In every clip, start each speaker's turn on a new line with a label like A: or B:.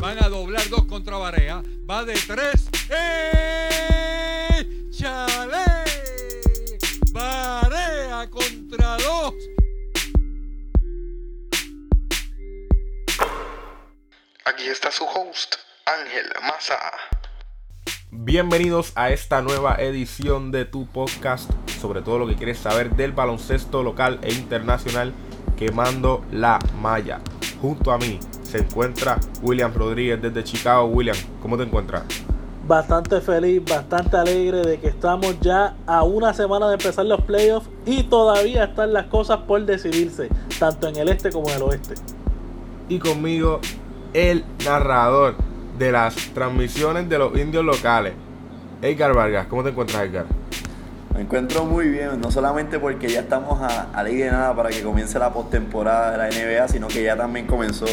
A: Van a doblar dos contra Barea. Va de tres. ¡Eh! ¡Chale! Barea contra dos.
B: Aquí está su host, Ángel Maza.
C: Bienvenidos a esta nueva edición de tu podcast sobre todo lo que quieres saber del baloncesto local e internacional quemando la malla. Junto a mí se encuentra William Rodríguez desde Chicago. William, ¿cómo te encuentras?
D: Bastante feliz, bastante alegre de que estamos ya a una semana de empezar los playoffs y todavía están las cosas por decidirse, tanto en el este como en el oeste.
C: Y conmigo el narrador de las transmisiones de los indios locales, Edgar Vargas. ¿Cómo te encuentras, Edgar?
E: Me encuentro muy bien, no solamente porque ya estamos a, a ley de nada para que comience la postemporada de la NBA, sino que ya también comenzó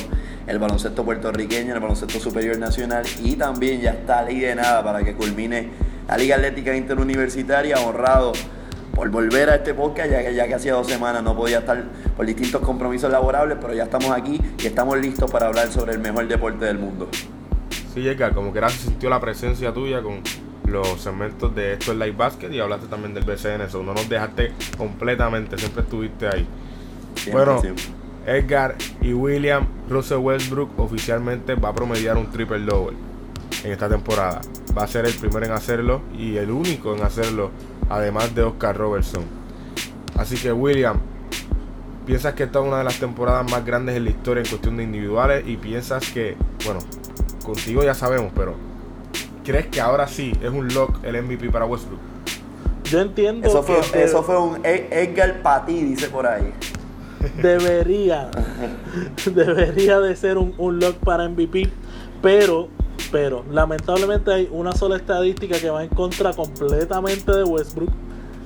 E: el baloncesto puertorriqueño, el baloncesto superior nacional y también ya está ley de nada para que culmine la Liga Atlética Interuniversitaria, honrado por volver a este podcast, ya que ya que hacía dos semanas no podía estar por distintos compromisos laborables, pero ya estamos aquí y estamos listos para hablar sobre el mejor deporte del mundo.
C: Sí, Edgar, como que se sintió la presencia tuya con los segmentos de esto es Live Basket y hablaste también del BCN, eso no nos dejaste completamente, siempre estuviste ahí.
E: Siempre,
C: bueno,
E: siempre.
C: Edgar y William, Russell Westbrook oficialmente va a promediar un triple double en esta temporada. Va a ser el primero en hacerlo y el único en hacerlo, además de Oscar Robertson. Así que William, piensas que esta es una de las temporadas más grandes en la historia en cuestión de individuales y piensas que, bueno, contigo ya sabemos, pero ¿crees que ahora sí es un lock el MVP para Westbrook?
D: Yo entiendo
E: Eso fue,
D: que
E: eso fue un Ed- Edgar Patí, dice por ahí.
D: Debería, debería de ser un, un lock para MVP, pero, pero lamentablemente hay una sola estadística que va en contra completamente de Westbrook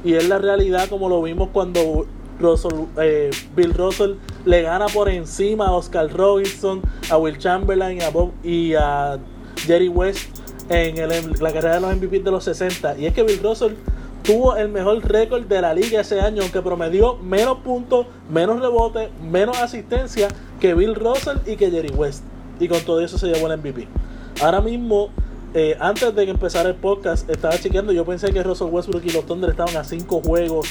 D: y es la realidad como lo vimos cuando Russell, eh, Bill Russell le gana por encima a Oscar Robinson, a Will Chamberlain a Bob, y a Jerry West en el- la carrera de los MVP de los 60 y es que Bill Russell tuvo el mejor récord de la liga ese año, aunque promedió menos puntos, menos rebotes, menos asistencia que Bill Russell y que Jerry West. Y con todo eso se llevó el MVP. Ahora mismo, eh, antes de que empezara el podcast, estaba chequeando. Yo pensé que Russell Westbrook y los Thunder estaban a 5 juegos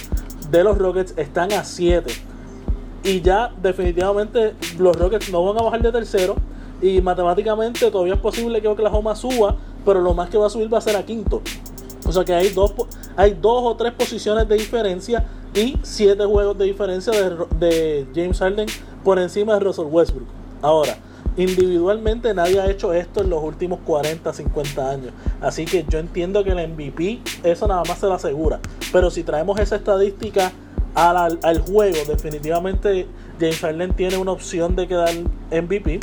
D: de los Rockets, están a 7. Y ya definitivamente los Rockets no van a bajar de tercero. Y matemáticamente todavía es posible que Oklahoma suba, pero lo más que va a subir va a ser a quinto. O sea que hay dos, hay dos o tres posiciones de diferencia y siete juegos de diferencia de, James Harden por encima de Russell Westbrook. Ahora, individualmente nadie ha hecho esto en los últimos 40, 50 años. Así que yo entiendo que el MVP eso nada más se lo asegura. Pero si traemos esa estadística al, al- al juego, definitivamente James Harden tiene una opción de quedar MVP.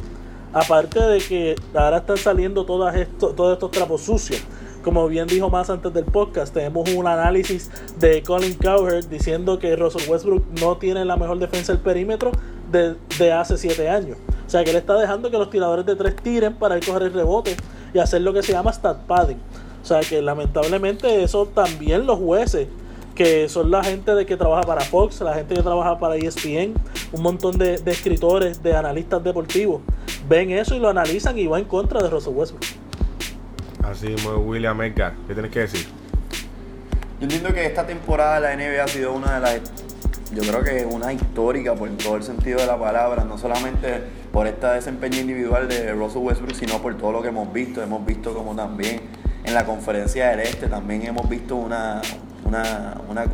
D: Aparte de que ahora están saliendo todas esto, todos estos trapos sucios. Como bien dijo más antes del podcast, tenemos un análisis de Colin Cowherd diciendo que Russell Westbrook no tiene la mejor defensa del perímetro de, de hace 7 años. O sea que él está dejando que los tiradores de tres tiren para ir coger el rebote y hacer lo que se llama stat padding. O sea que lamentablemente eso también los jueces que son la gente de que trabaja para Fox, la gente que trabaja para ESPN, un montón de, de escritores, de analistas deportivos, ven eso y lo analizan y va en contra de Russell Westbrook.
C: Así mismo, William Edgar, ¿qué tienes que decir?
E: Yo entiendo que esta temporada de la NBA ha sido una de las, yo creo que una histórica por todo el sentido de la palabra, no solamente por este desempeño individual de Russell Westbrook, sino por todo lo que hemos visto. Hemos visto como también en la conferencia del Este, también hemos visto una, una, una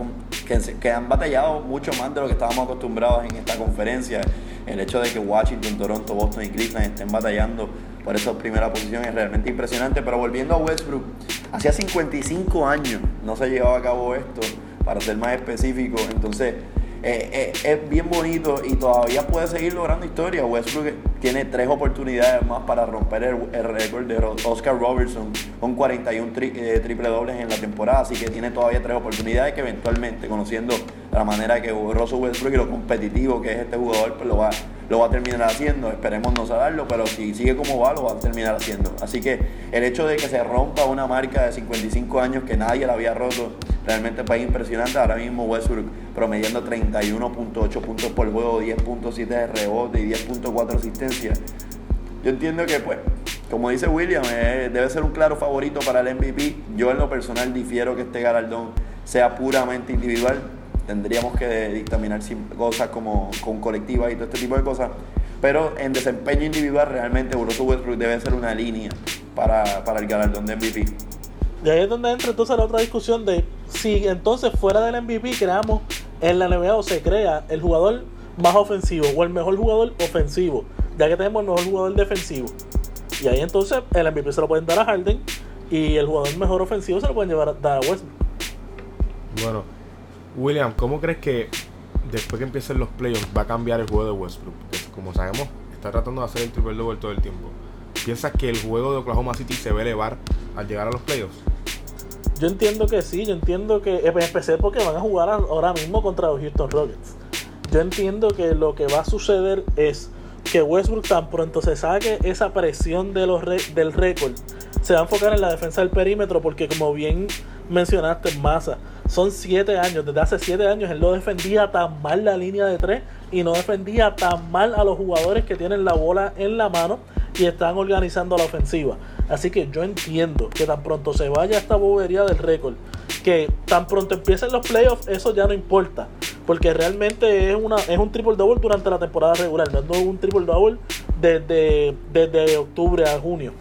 E: que, que han batallado mucho más de lo que estábamos acostumbrados en esta conferencia. El hecho de que Washington, Toronto, Boston y Cleveland estén batallando por esa primera posición es realmente impresionante. Pero volviendo a Westbrook, hacía 55 años no se llevaba a cabo esto, para ser más específico. Entonces, eh, eh, es bien bonito y todavía puede seguir logrando historia. Westbrook tiene tres oportunidades más para romper el, récord de Oscar Robertson con 41 eh, triple dobles en la temporada, así que tiene todavía tres oportunidades que eventualmente, conociendo la manera que Russell Westbrook y lo competitivo que es este jugador, pues lo va, lo va a terminar haciendo. Esperemos no saberlo, pero si sigue como va, lo va a terminar haciendo. Así que el hecho de que se rompa una marca de 55 años que nadie la había roto, realmente es impresionante. Ahora mismo Westbrook promediando 31.8 puntos por juego, 10.7 de rebote y 10.4 asistencia. Yo entiendo que, pues, como dice William, eh, debe ser un claro favorito para el MVP. Yo en lo personal difiero que este galardón sea puramente individual. Tendríamos que dictaminar cosas como con colectiva y todo este tipo de cosas. Pero en desempeño individual realmente Russell Westbrook debe ser una línea para, para el galardón de MVP.
D: Y ahí es donde entra entonces la otra discusión de si entonces fuera del MVP creamos en la NBA o se crea el jugador más ofensivo o el mejor jugador ofensivo, ya que tenemos el mejor jugador defensivo. Y ahí entonces el MVP se lo pueden dar a Harden y el jugador mejor ofensivo se lo pueden llevar a, dar a Westbrook.
C: Bueno, William, ¿cómo crees que después que empiecen los playoffs va a cambiar el juego de Westbrook? Porque como sabemos, está tratando de hacer el triple double todo el tiempo. ¿Piensas que el juego de Oklahoma City se va a elevar al llegar a los playoffs?
D: Yo entiendo que sí, yo entiendo que, empecé porque van a jugar ahora mismo contra los Houston Rockets. Yo entiendo que lo que va a suceder es que Westbrook tan pronto se saque esa presión de los del récord, se va a enfocar en la defensa del perímetro porque como bien mencionaste en masa, son siete años, desde hace siete años él no defendía tan mal la línea de tres y no defendía tan mal a los jugadores que tienen la bola en la mano y están organizando la ofensiva. Así que yo entiendo que tan pronto se vaya esta bobería del récord, que tan pronto empiecen los playoffs, eso ya no importa. Porque realmente es, una, es un triple double durante la temporada regular, no es un triple double desde, desde octubre a junio.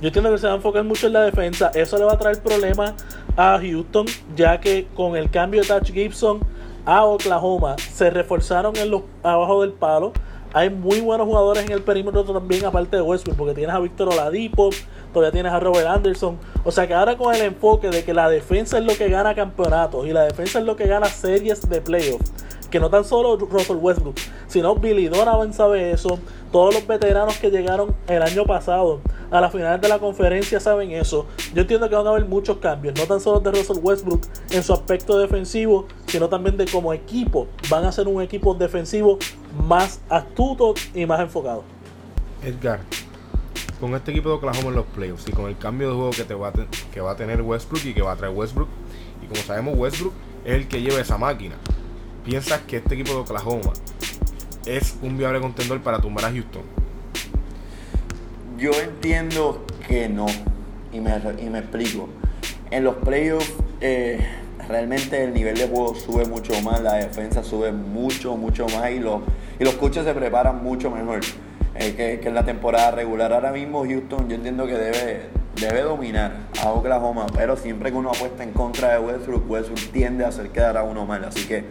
D: Yo entiendo que se va a enfocar mucho en la defensa. Eso le va a traer problemas a Houston, ya que con el cambio de Touch Gibson a Oklahoma se reforzaron en los abajo del palo. Hay muy buenos jugadores en el perímetro también, aparte de Westbrook, porque tienes a Víctor Oladipo, todavía tienes a Robert Anderson. O sea que ahora con el enfoque de que la defensa es lo que gana campeonatos y la defensa es lo que gana series de playoffs, que no tan solo Russell Westbrook, sino Billy Donovan sabe eso, todos los veteranos que llegaron el año pasado a la final de la conferencia saben eso. Yo entiendo que van a haber muchos cambios, no tan solo de Russell Westbrook en su aspecto defensivo, sino también de como equipo. Van a ser un equipo defensivo más astuto y más enfocado.
C: Edgar, con este equipo de Oklahoma en los playoffs y con el cambio de juego que, va, a que va a tener Westbrook y que va a traer Westbrook, y como sabemos Westbrook es el que lleva esa máquina, ¿piensas que este equipo de Oklahoma es un viable contendor para tumbar a Houston?
E: Yo entiendo que no, y me, y me explico. En los playoffs eh, realmente el nivel de juego sube mucho más, la defensa sube mucho, mucho más y los, y los coches se preparan mucho mejor eh, que, que, en la temporada regular. Ahora mismo Houston yo entiendo que debe, debe dominar a Oklahoma, pero siempre que uno apuesta en contra de Westbrook, Westbrook tiende a hacer quedar a uno mal. Así que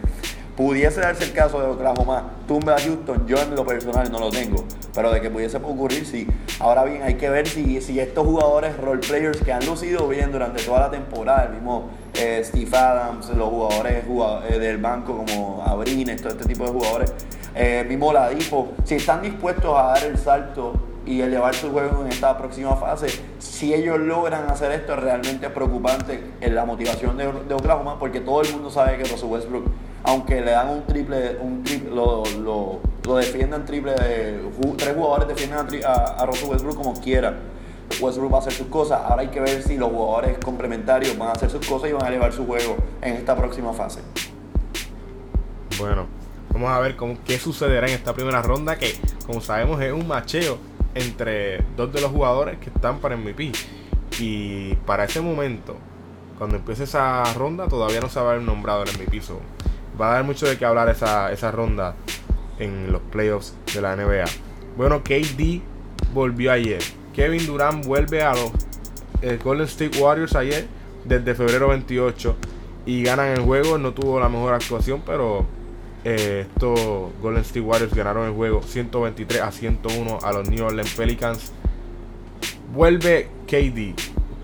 E: pudiese darse el caso de Oklahoma tumbe a Houston, yo en lo personal no lo tengo, pero de que pudiese ocurrir, sí. Ahora bien, hay que ver si, si estos jugadores role players que han lucido bien durante toda la temporada, el mismo eh, Steve Adams, los jugadores, eh, del banco como Abrines, todo este tipo de jugadores, eh, mismo Ladipo, si están dispuestos a dar el salto y elevar su juego en esta próxima fase. Si ellos logran hacer esto, realmente es preocupante en la motivación de, Oklahoma, porque todo el mundo sabe que Russell Westbrook, aunque le dan un triple, un triple lo, lo, defiendan triple, tres jugadores defienden a, a, Russell Westbrook como quiera. Westbrook va a hacer sus cosas. Ahora hay que ver si los jugadores complementarios van a hacer sus cosas y van a elevar su juego en esta próxima fase.
C: Bueno, vamos a ver cómo, qué sucederá en esta primera ronda, que como sabemos es un macheo entre dos de los jugadores que están para MVP. Y para ese momento, cuando empiece esa ronda, todavía no se va a haber nombrado el MVP. va a dar mucho de qué hablar esa, esa ronda en los playoffs de la NBA. Bueno, KD volvió ayer. Kevin Durant vuelve a los eh, Golden State Warriors ayer, desde febrero 28. Y ganan el juego. No tuvo la mejor actuación, pero eh, estos Golden State Warriors ganaron el juego 123 a 101 a los New Orleans Pelicans. Vuelve KD.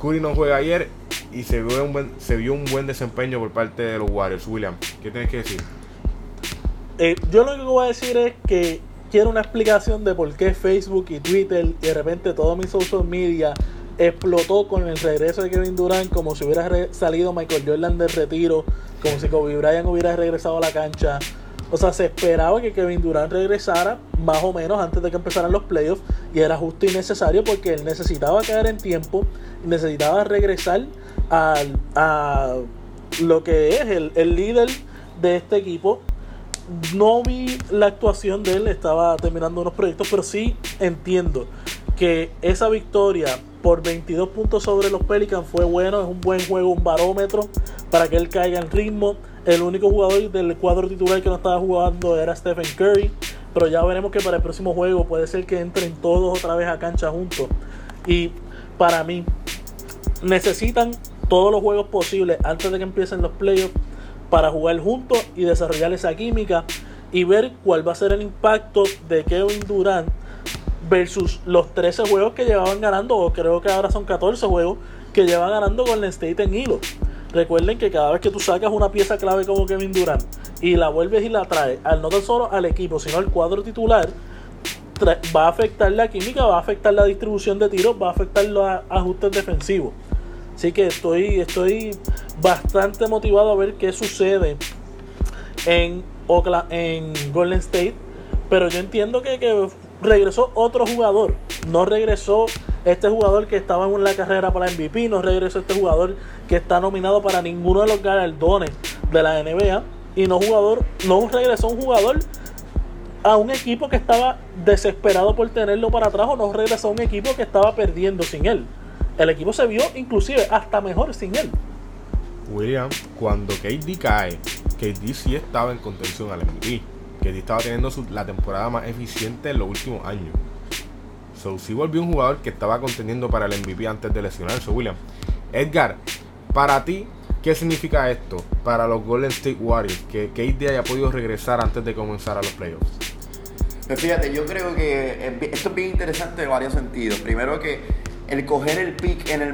C: Curry no juega ayer y se vio, un buen, se vio un buen desempeño por parte de los Warriors. William, ¿qué tienes que decir?
D: Eh, yo lo que voy a decir es que quiero una explicación de por qué Facebook y Twitter y de repente todo mi social media explotó con el regreso de Kevin Durant como si hubiera salido Michael Jordan del retiro, como si Kobe Bryant hubiera regresado a la cancha. O sea, se esperaba que Kevin Durant regresara más o menos antes de que empezaran los playoffs y era justo y necesario porque él necesitaba caer en tiempo, necesitaba regresar al- a lo que es el, el líder de este equipo. No vi la actuación de él, estaba terminando unos proyectos, pero sí entiendo que esa victoria por 22 puntos sobre los Pelicans fue bueno, es un buen juego, un barómetro para que él caiga en ritmo. El único jugador del cuadro titular que no estaba jugando era Stephen Curry, pero ya veremos que para el próximo juego puede ser que entren todos otra vez a cancha juntos. Y para mí, necesitan todos los juegos posibles antes de que empiecen los playoffs para jugar juntos y desarrollar esa química y ver cuál va a ser el impacto de Kevin Durant versus los 13 juegos que llevaban ganando, o creo que ahora son 14 juegos que llevan ganando con el State en hilo. Recuerden que cada vez que tú sacas una pieza clave como Kevin Durant y la vuelves y la traes, al no tan solo al equipo, sino al cuadro titular, va a afectar la química, va a afectar la distribución de tiros, va a afectar los ajustes defensivos. Así que estoy, estoy bastante motivado a ver qué sucede en, Oakla- en Golden State. Pero yo entiendo que, que regresó otro jugador. No regresó este jugador que estaba en la carrera para MVP. No regresó este jugador que está nominado para ninguno de los galardones de la NBA. Y no, jugador, no regresó un jugador a un equipo que estaba desesperado por tenerlo para atrás o no regresó a un equipo que estaba perdiendo sin él. El equipo se vio inclusive hasta mejor sin él.
C: William, cuando KD cae, KD sí estaba en contención al MVP. KD estaba teniendo la temporada más eficiente en los últimos años. So, sí volvió un jugador que estaba contendiendo para el MVP antes de lesionarse, William. Edgar, para ti, ¿qué significa esto para los Golden State Warriors? Que KD haya podido regresar antes de comenzar a los playoffs.
E: Pues fíjate, yo creo que es esto es bien interesante en varios sentidos. Primero que el coger el pick en el,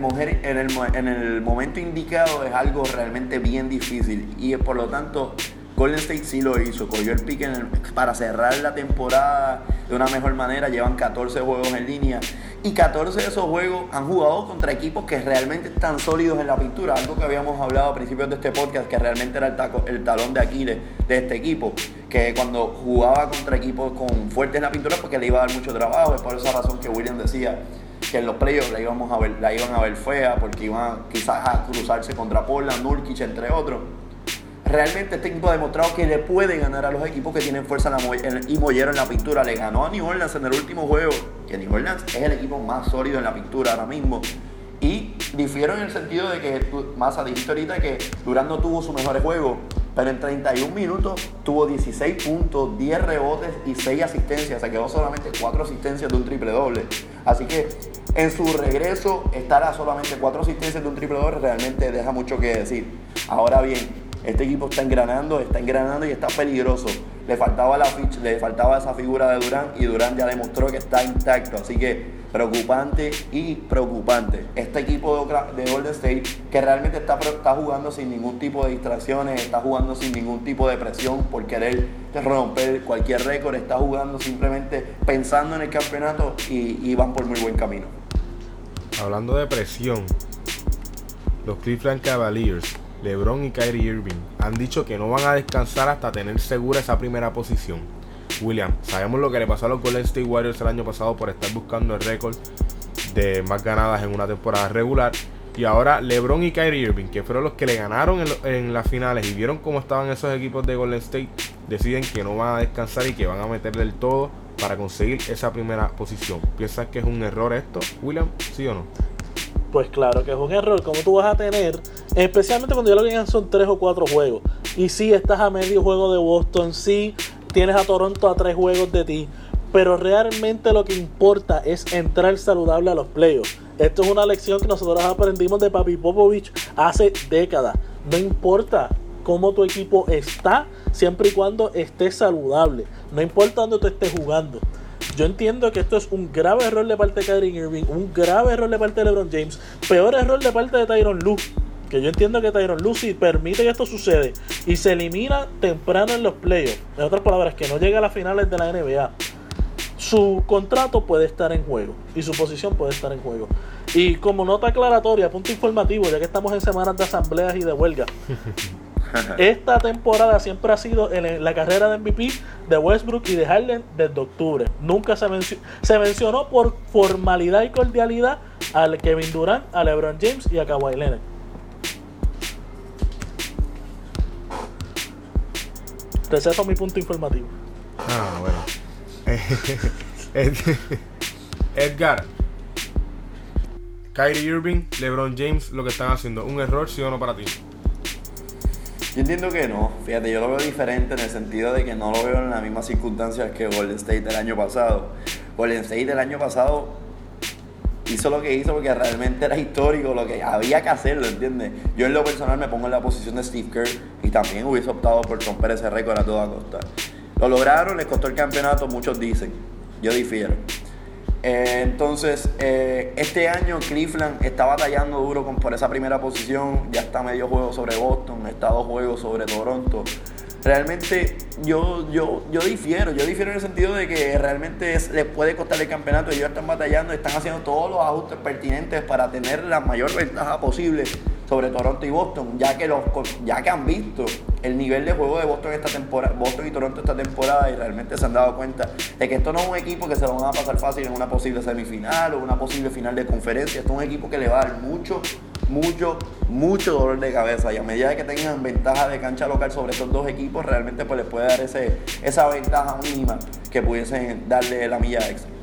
E: momento indicado es algo realmente bien difícil y eh, por lo tanto Golden State sí lo hizo, cogió el el- para cerrar la temporada de una mejor manera, llevan 14 juegos en línea y 14 de esos juegos han jugado contra equipos que realmente están sólidos en la pintura, algo que habíamos hablado a principios de este podcast, que realmente era el, taco- el talón de Aquiles de este equipo, que cuando jugaba contra equipos con fuertes en la pintura, porque le iba a dar mucho trabajo, es por esa razón que William decía que en los playoffs la iban a ver fea, porque iban quizás a cruzarse contra Portland, Nurkic, entre otros. Realmente este equipo ha demostrado que le puede ganar a los equipos que tienen fuerza y mollero en la pintura. Le ganó a New Orleans en el último juego, que New Orleans es el equipo más sólido en la pintura ahora mismo. Y difiero en el sentido de que, Massa, dijiste ahorita que Durán no tuvo su mejor juego, pero en 31 minutos tuvo 16 puntos, 10 rebotes y 6 asistencias. Se quedó solamente 4 asistencias de un triple doble. Así que en su regreso, estar a solamente 4 asistencias de un triple doble realmente deja mucho que decir. Ahora bien, este equipo está engranando, está engranando y está peligroso. Le faltaba, la ficha, le faltaba esa figura de Durán y Durán ya demostró que está intacto. Así que preocupante y preocupante. Este equipo de, Golden State que realmente está, está jugando sin ningún tipo de distracciones, está jugando sin ningún tipo de presión por querer romper cualquier récord, está jugando simplemente pensando en el campeonato y, y van por muy buen camino.
C: Hablando de presión, los Cleveland Cavaliers, LeBron y Kyrie Irving han dicho que no van a descansar hasta tener segura esa primera posición. William, sabemos lo que le pasó a los Golden State Warriors el año pasado por estar buscando el récord de más ganadas en una temporada regular. Y ahora LeBron y Kyrie Irving, que fueron los que le ganaron en, las finales y vieron cómo estaban esos equipos de Golden State, deciden que no van a descansar y que van a meterle el todo para conseguir esa primera posición. ¿Piensas que es un error esto, William? ¿Sí o no?
D: Pues claro que es un error. Como tú vas a tener, especialmente cuando ya lo que son tres o cuatro juegos. Y sí estás a medio juego de Boston, sí tienes a Toronto a tres juegos de ti. Pero realmente lo que importa es entrar saludable a los playoffs. Esto es una lección que nosotros aprendimos de Papi Popovich hace décadas. No importa cómo tu equipo está, siempre y cuando esté saludable. No importa dónde tú estés jugando. Yo entiendo que esto es un grave error de parte de Kyrie Irving, un grave error de parte de LeBron James, peor error de parte de Tyron Lue. que yo entiendo que Tyron Lucy permite que esto sucede y se elimina temprano en los playoffs, en otras palabras, que no llega a las finales de la NBA, su contrato puede estar en juego y su posición puede estar en juego. Y como nota aclaratoria, punto informativo, ya que estamos en semanas de asambleas y de huelga, esta temporada siempre ha sido en la carrera de MVP de Westbrook y de Harden desde octubre. Nunca se, se mencionó por formalidad y cordialidad al Kevin Durant, a LeBron James y a Kawhi Leonard. Receso mi punto informativo.
C: Ah, bueno. Edgar. Kyrie Irving, LeBron James, lo que están haciendo, ¿un error, sí o no para ti?
E: Yo entiendo que no. Fíjate, yo lo veo diferente en el sentido de que no lo veo en las mismas circunstancias que Golden State del año pasado. Golden State del año pasado hizo lo que hizo porque realmente era histórico, lo que había que hacerlo, ¿entiendes? Yo en lo personal me pongo en la posición de Steve Kerr y también hubiese optado por romper ese récord a toda costa. Lo lograron, les costó el campeonato, muchos dicen. Yo difiero. Eh, entonces, eh, este año Cleveland está batallando duro por esa primera posición. Ya está medio juego sobre Boston, está dos juegos sobre Toronto. Realmente yo, yo, yo difiero, yo difiero en el sentido de que realmente les puede costar el campeonato. Ellos están batallando, están haciendo todos los ajustes pertinentes para tener la mayor ventaja posible sobre Toronto y Boston, ya que, los, ya que han visto el nivel de juego de Boston esta temporada, Boston y Toronto esta temporada y realmente se han dado cuenta de que esto no es un equipo que se lo van a pasar fácil en una posible semifinal o una posible final de conferencia, esto es un equipo que le va a dar mucho, mucho, mucho dolor de cabeza y a medida que tengan ventaja de cancha local sobre estos dos equipos, realmente pues les puede dar ese, esa ventaja mínima que pudiesen darle la milla extra.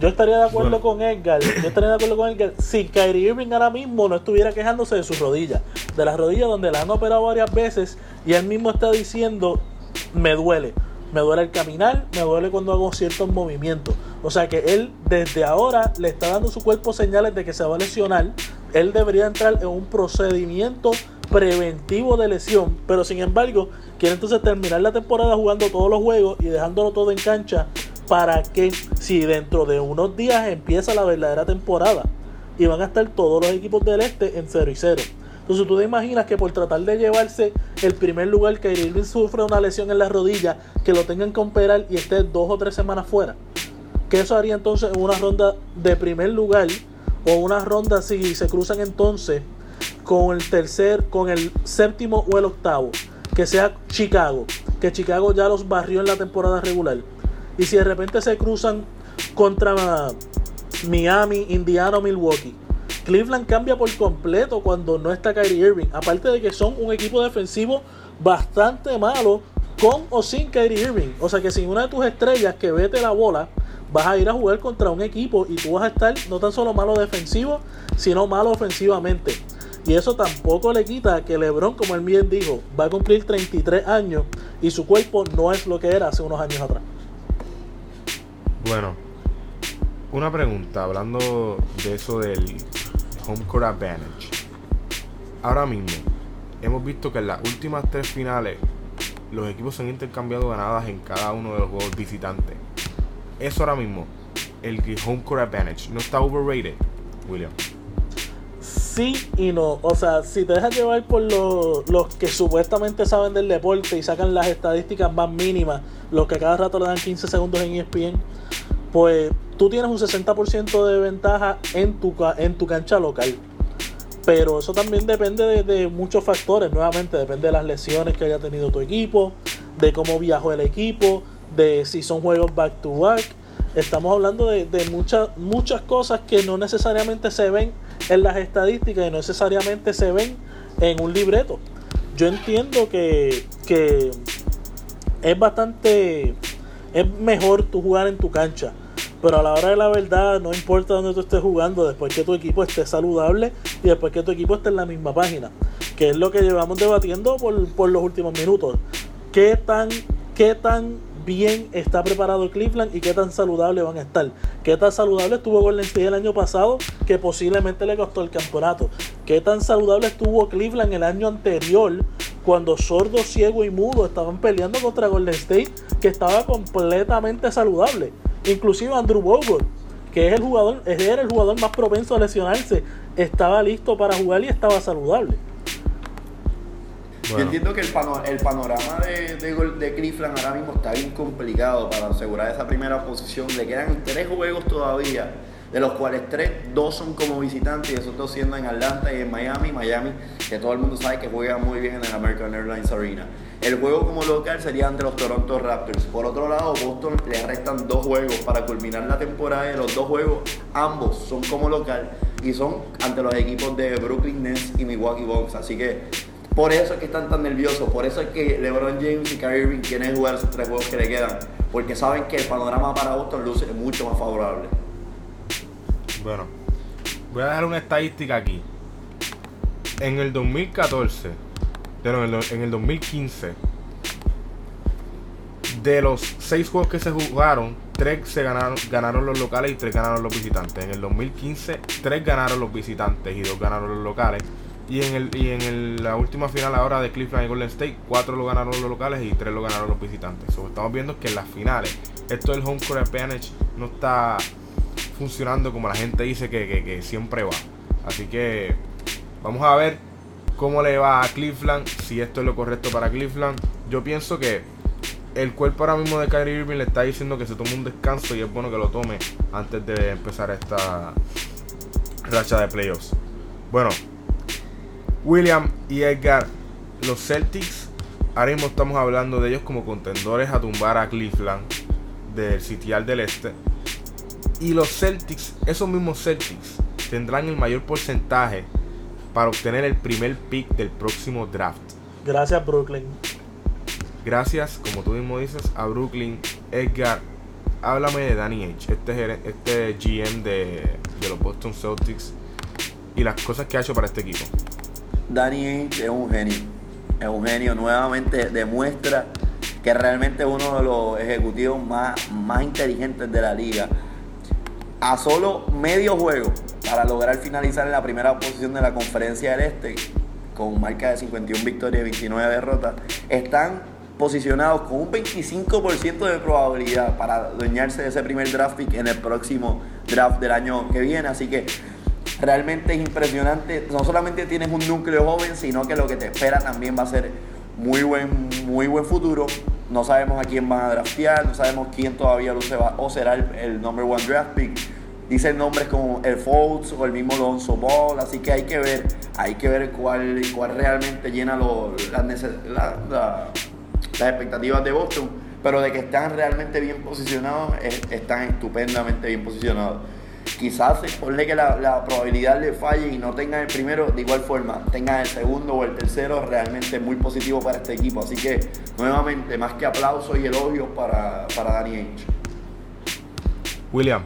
D: Yo estaría de acuerdo con Edgar. Yo estaría de acuerdo con Edgar si Kyrie Irving ahora mismo no estuviera quejándose de sus rodillas. De las rodillas donde la han operado varias veces y él mismo está diciendo, me duele. Me duele el caminar, me duele cuando hago ciertos movimientos. O sea que él desde ahora le está dando a su cuerpo señales de que se va a lesionar. Él debería entrar en un procedimiento preventivo de lesión. Pero sin embargo, quiere entonces terminar la temporada jugando todos los juegos y dejándolo todo en cancha para que si dentro de unos días empieza la verdadera temporada y van a estar todos los equipos del este en 0 y 0. Entonces tú te imaginas que por tratar de llevarse el primer lugar que Irving sufre una lesión en la rodilla, que lo tengan que operar y esté dos o tres semanas fuera. Que eso haría entonces una ronda de primer lugar o una ronda si se cruzan entonces con el tercer, con el séptimo o el octavo, que sea Chicago, que Chicago ya los barrió en la temporada regular y si de repente se cruzan contra Miami, Indiana o Milwaukee, Cleveland cambia por completo cuando no está Kyrie Irving. Aparte de que son un equipo defensivo bastante malo con o sin Kyrie Irving. O sea que sin una de tus estrellas que vete la bola, vas a ir a jugar contra un equipo y tú vas a estar no tan solo malo defensivo, sino malo ofensivamente. Y eso tampoco le quita que LeBron, como él bien dijo, va a cumplir 33 años y su cuerpo no es lo que era hace unos años atrás.
C: Bueno, una pregunta, hablando de eso del home court advantage. Ahora mismo, hemos visto que en las últimas tres finales los equipos se han intercambiado ganadas en cada uno de los juegos visitantes. Eso ahora mismo, el home court advantage, ¿no está overrated, William?
D: Sí y no. O sea, si te dejas llevar por los, los que supuestamente saben del deporte y sacan las estadísticas más mínimas, los que cada rato le dan 15 segundos en ESPN, pues tú tienes un 60% de ventaja en tu, en tu cancha local. Pero eso también depende de, muchos factores. Nuevamente, depende de las lesiones que haya tenido tu equipo, de cómo viajó el equipo, de si son juegos back to back. Estamos hablando de, muchas, muchas cosas que no necesariamente se ven en las estadísticas y no necesariamente se ven en un libreto. Yo entiendo que, que es bastante. Es mejor tú jugar en tu cancha pero a la hora de la verdad, no importa dónde tú estés jugando, después que tu equipo esté saludable y después que tu equipo esté en la misma página, que es lo que llevamos debatiendo por, los últimos minutos. ¿Qué tan, ¿Qué tan bien está preparado Cleveland y qué tan saludable van a estar. Qué tan saludable estuvo Golden State el año pasado que posiblemente le costó el campeonato. Qué tan saludable estuvo Cleveland el año anterior cuando Sordo, Ciego y Mudo estaban peleando contra Golden State que estaba completamente saludable. Inclusive Andrew Bogut, que es el jugador, era el jugador más propenso a lesionarse estaba listo para jugar y estaba saludable.
E: Yo entiendo que el, el panorama de, de, Cleveland ahora mismo está bien complicado para asegurar esa primera posición. Le quedan tres juegos todavía, de los cuales tres, dos son como visitantes y esos dos siendo en Atlanta y en Miami. Miami, que todo el mundo sabe que juega muy bien en el American Airlines Arena. El juego como local sería ante los Toronto Raptors. Por otro lado, Boston le restan dos juegos para culminar la temporada y los dos juegos, ambos son como local y son ante los equipos de Brooklyn Nets y Milwaukee Bucks. Así que por eso es que están tan nerviosos, por eso es que LeBron James y Kyrie Irving quieren jugar esos tres juegos que le quedan, porque saben que el panorama para Boston luce mucho más favorable.
C: Bueno, voy a dejar una estadística aquí. En el 2014, pero en el 2015, de los seis juegos que se jugaron, tres se ganaron, ganaron los locales y tres ganaron los visitantes. En el 2015, tres ganaron los visitantes y dos ganaron los locales. Y en, el, y en la última final ahora de Cleveland y Golden State, cuatro lo ganaron los locales y tres lo ganaron los visitantes. estamos viendo que en las finales, esto del home court advantage no está funcionando como la gente dice que, siempre va. Así que vamos a ver cómo le va a Cleveland, si esto es lo correcto para Cleveland. Yo pienso que el cuerpo ahora mismo de Kyrie Irving le está diciendo que se tome un descanso y es bueno que lo tome antes de empezar esta racha de playoffs. Bueno, William y Edgar, los Celtics, ahora mismo estamos hablando de ellos como contendores a tumbar a Cleveland del sitial del este. Y los Celtics, esos mismos Celtics, tendrán el mayor porcentaje para obtener el primer pick del próximo draft.
D: Gracias, Brooklyn.
C: Gracias, como tú mismo dices, a Brooklyn. Edgar, háblame de Danny H, este, este GM de, de los Boston Celtics y las cosas que ha hecho para este equipo.
E: Danny Ainge es un genio. Es un genio. Nuevamente demuestra que realmente es uno de los ejecutivos más, más inteligentes de la liga. A solo medio juego para lograr finalizar en la primera posición de la conferencia del Este, con marca de 51 victorias y 29 derrotas, están posicionados con un 25% de probabilidad para adueñarse de ese primer draft pick en el próximo draft del año que viene. Así que realmente es impresionante. No solamente tienes un núcleo joven, sino que lo que te espera también va a ser muy buen, muy buen futuro. No sabemos a quién van a draftear, no sabemos quién todavía lo se o será el, number one draft pick. Dicen nombres como el Fultz o el mismo Lonzo Ball, así que hay que ver, hay que ver cuál, cuál realmente llena las, expectativas de Boston, pero de que están realmente bien posicionados, están estupendamente bien posicionados quizás ponle que la, probabilidad le falle y no tenga el primero, de igual forma, tenga el segundo o el tercero, realmente muy positivo para este equipo. Así que, nuevamente, más que aplausos y elogios para, para Danny Ainge.
C: William.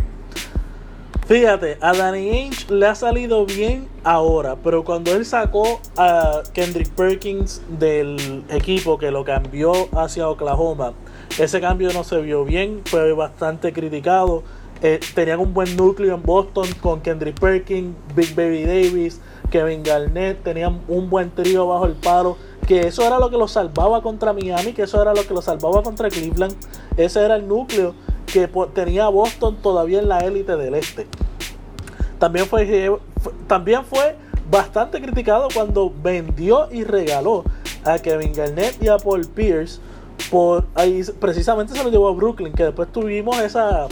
D: Fíjate, a Danny Ainge le ha salido bien ahora, pero cuando él sacó a Kendrick Perkins del equipo que lo cambió hacia Oklahoma, ese cambio no se vio bien, fue bastante criticado eh, tenían un buen núcleo en Boston con Kendrick Perkins, Big Baby Davis, Kevin Garnett, tenían un buen trío bajo el paro, que eso era lo que lo salvaba contra Miami, que eso era lo que lo salvaba contra Cleveland, ese era el núcleo que tenía Boston todavía en la élite del este. También fue, también fue bastante criticado cuando vendió y regaló a Kevin Garnett y a Paul Pierce por ahí precisamente se lo llevó a Brooklyn, que después tuvimos esa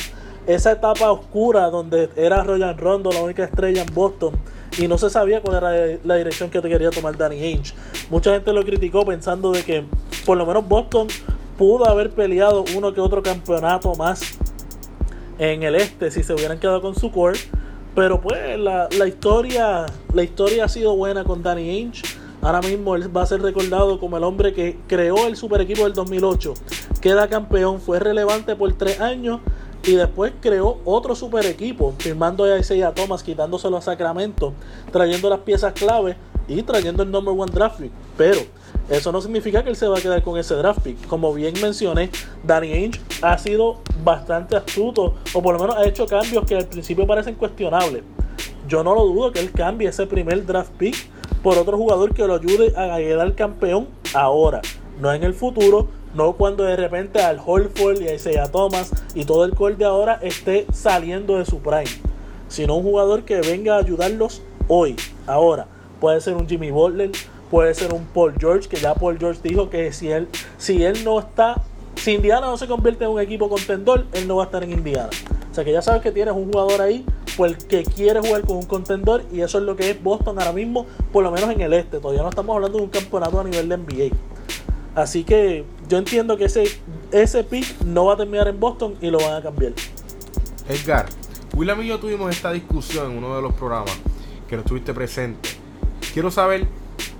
D: esa etapa oscura donde era Royan Rondo la única estrella en Boston y no se sabía cuál era la dirección que quería tomar Danny Ainge. Mucha gente lo criticó pensando de que por lo menos Boston pudo haber peleado uno que otro campeonato más en el este si se hubieran quedado con su core. Pero pues la, historia la historia ha sido buena con Danny Ainge. Ahora mismo él va a ser recordado como el hombre que creó el super equipo del 2008. Queda campeón, fue relevante por tres años y después creó otro super equipo, firmando a Isaiah Thomas, quitándoselo a Sacramento, trayendo las piezas clave y trayendo el number one draft pick. Pero eso no significa que él se va a quedar con ese draft pick. Como bien mencioné, Danny Ainge ha sido bastante astuto, o por lo menos ha hecho cambios que al principio parecen cuestionables. Yo no lo dudo que él cambie ese primer draft pick por otro jugador que lo ayude a quedar campeón ahora, no en el futuro, no cuando de repente al Holford y a Isaiah Thomas y todo el core de ahora esté saliendo de su prime. Sino un jugador que venga a ayudarlos hoy, ahora, puede ser un Jimmy Butler, puede ser un Paul George, que ya Paul George dijo que si él, si él no está, si Indiana no se convierte en un equipo contendor, él no va a estar en Indiana. O sea que ya sabes que tienes un jugador ahí pues que quiere jugar con un contendor y eso es lo que es Boston ahora mismo, por lo menos en el este. Todavía no estamos hablando de un campeonato a nivel de NBA. Así que yo entiendo que ese, ese pick no va a terminar en Boston y lo van a cambiar.
C: Edgar, William y yo tuvimos esta discusión en uno de los programas que no estuviste presente. Quiero saber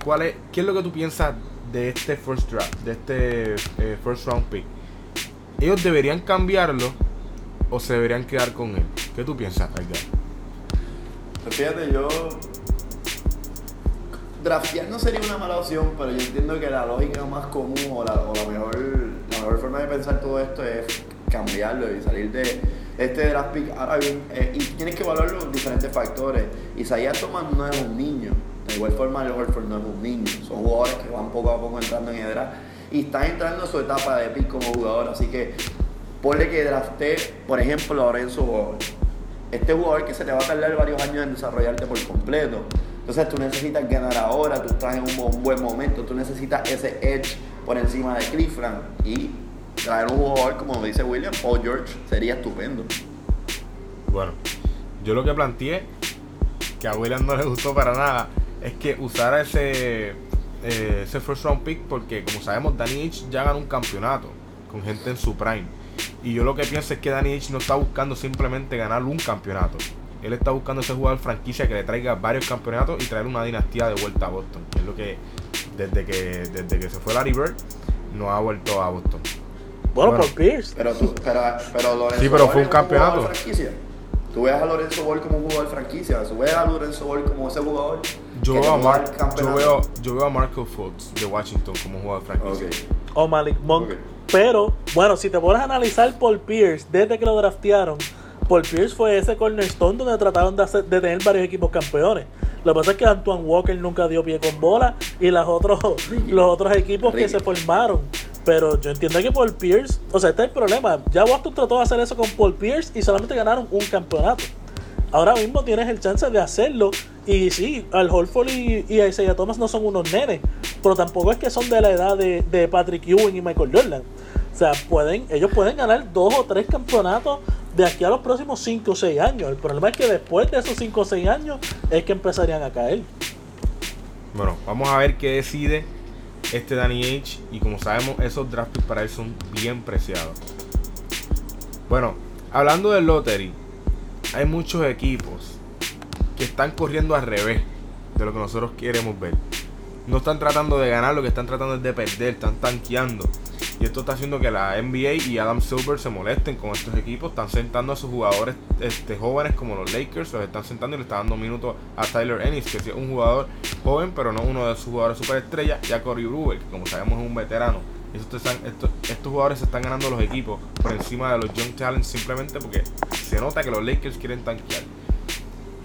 C: cuál es, qué es lo que tú piensas de este first draft, de este eh, first round pick. ¿Ellos deberían cambiarlo o se deberían quedar con él? ¿Qué tú piensas, Edgar?
E: Pues fíjate, yo. Draftear no sería una mala opción, pero yo entiendo que la lógica más común o la, o la mejor, la mejor forma de pensar todo esto es cambiarlo y salir de este draft pick. Ahora bien, eh, y tienes que evaluar los diferentes factores. Isaiah Thomas no es un niño. De igual forma, el Horford no es un niño. Son jugadores que van poco a poco entrando en el draft y están entrando en su etapa de pick como jugador. Así que ponle que drafté, por ejemplo, a Lorenzo Ball. Este jugador que se te va a tardar varios años en desarrollarte por completo. Entonces tú necesitas ganar ahora, tú estás en un buen momento, tú necesitas ese edge por encima de Cleveland y traer un jugador como dice William, Paul George, sería estupendo.
C: Bueno, yo lo que planteé, que a William no le gustó para nada, es que usara ese, eh, ese first round pick porque como sabemos Danny H ya ganó un campeonato con gente en su prime. Y yo lo que pienso es que Danny H no está buscando simplemente ganar un campeonato. Él está buscando ese jugador franquicia que le traiga varios campeonatos y traer una dinastía de vuelta a Boston. Es lo que desde que desde que se fue Larry Bird no ha vuelto a Boston.
D: Bueno, por Pierce.
E: Pero, tú, pero, pero Lorenzo
C: Sí, pero fue un campeonato.
E: Tú ves a Lorenzo Ball como un jugador franquicia, tú ves a Lorenzo Ball como ese jugador.
C: Yo veo, a Mar- yo,
E: campeonato.
C: veo, yo veo a Marco Fultz de Washington como jugador franquicia.
D: O Malik Monk. Pero, bueno, si te pones a analizar Paul Pierce desde que lo draftearon, Paul Pierce fue ese cornerstone donde trataron de, hacer, de tener varios equipos campeones. Lo que pasa es que Antoine Walker nunca dio pie con bola y los otros, los otros equipos que se formaron. Pero yo entiendo que Paul Pierce, o sea, este es el problema. Ya Boston trató de hacer eso con Paul Pierce y solamente ganaron un campeonato. Ahora mismo tienes el chance de hacerlo. Y sí, Al Holford y, y Isaiah Thomas no son unos nenes, pero tampoco es que son de la edad de, de Patrick Ewing y Michael Jordan. O sea, pueden, ellos pueden ganar dos o tres campeonatos de aquí a los próximos 5 o 6 años. El problema es que después de esos 5 o 6 años es que empezarían a caer.
C: Bueno, vamos a ver qué decide este Danny H. Y como sabemos, esos draft para él son bien preciados. Bueno, hablando del lottery, hay muchos equipos que están corriendo al revés de lo que nosotros queremos ver. No están tratando de ganar, lo que están tratando es de perder, están tanqueando. Y esto está haciendo que la NBA y Adam Silver se molesten con estos equipos. Están sentando a sus jugadores este, jóvenes como los Lakers. Los están sentando y le están dando minutos a Tyler Ennis, que es un jugador joven, pero no uno de sus jugadores superestrella. Y a Corey Brewer, que como sabemos es un veterano. Estos, estos, estos jugadores se están ganando los equipos por encima de los Young Talents simplemente porque se nota que los Lakers quieren tanquear.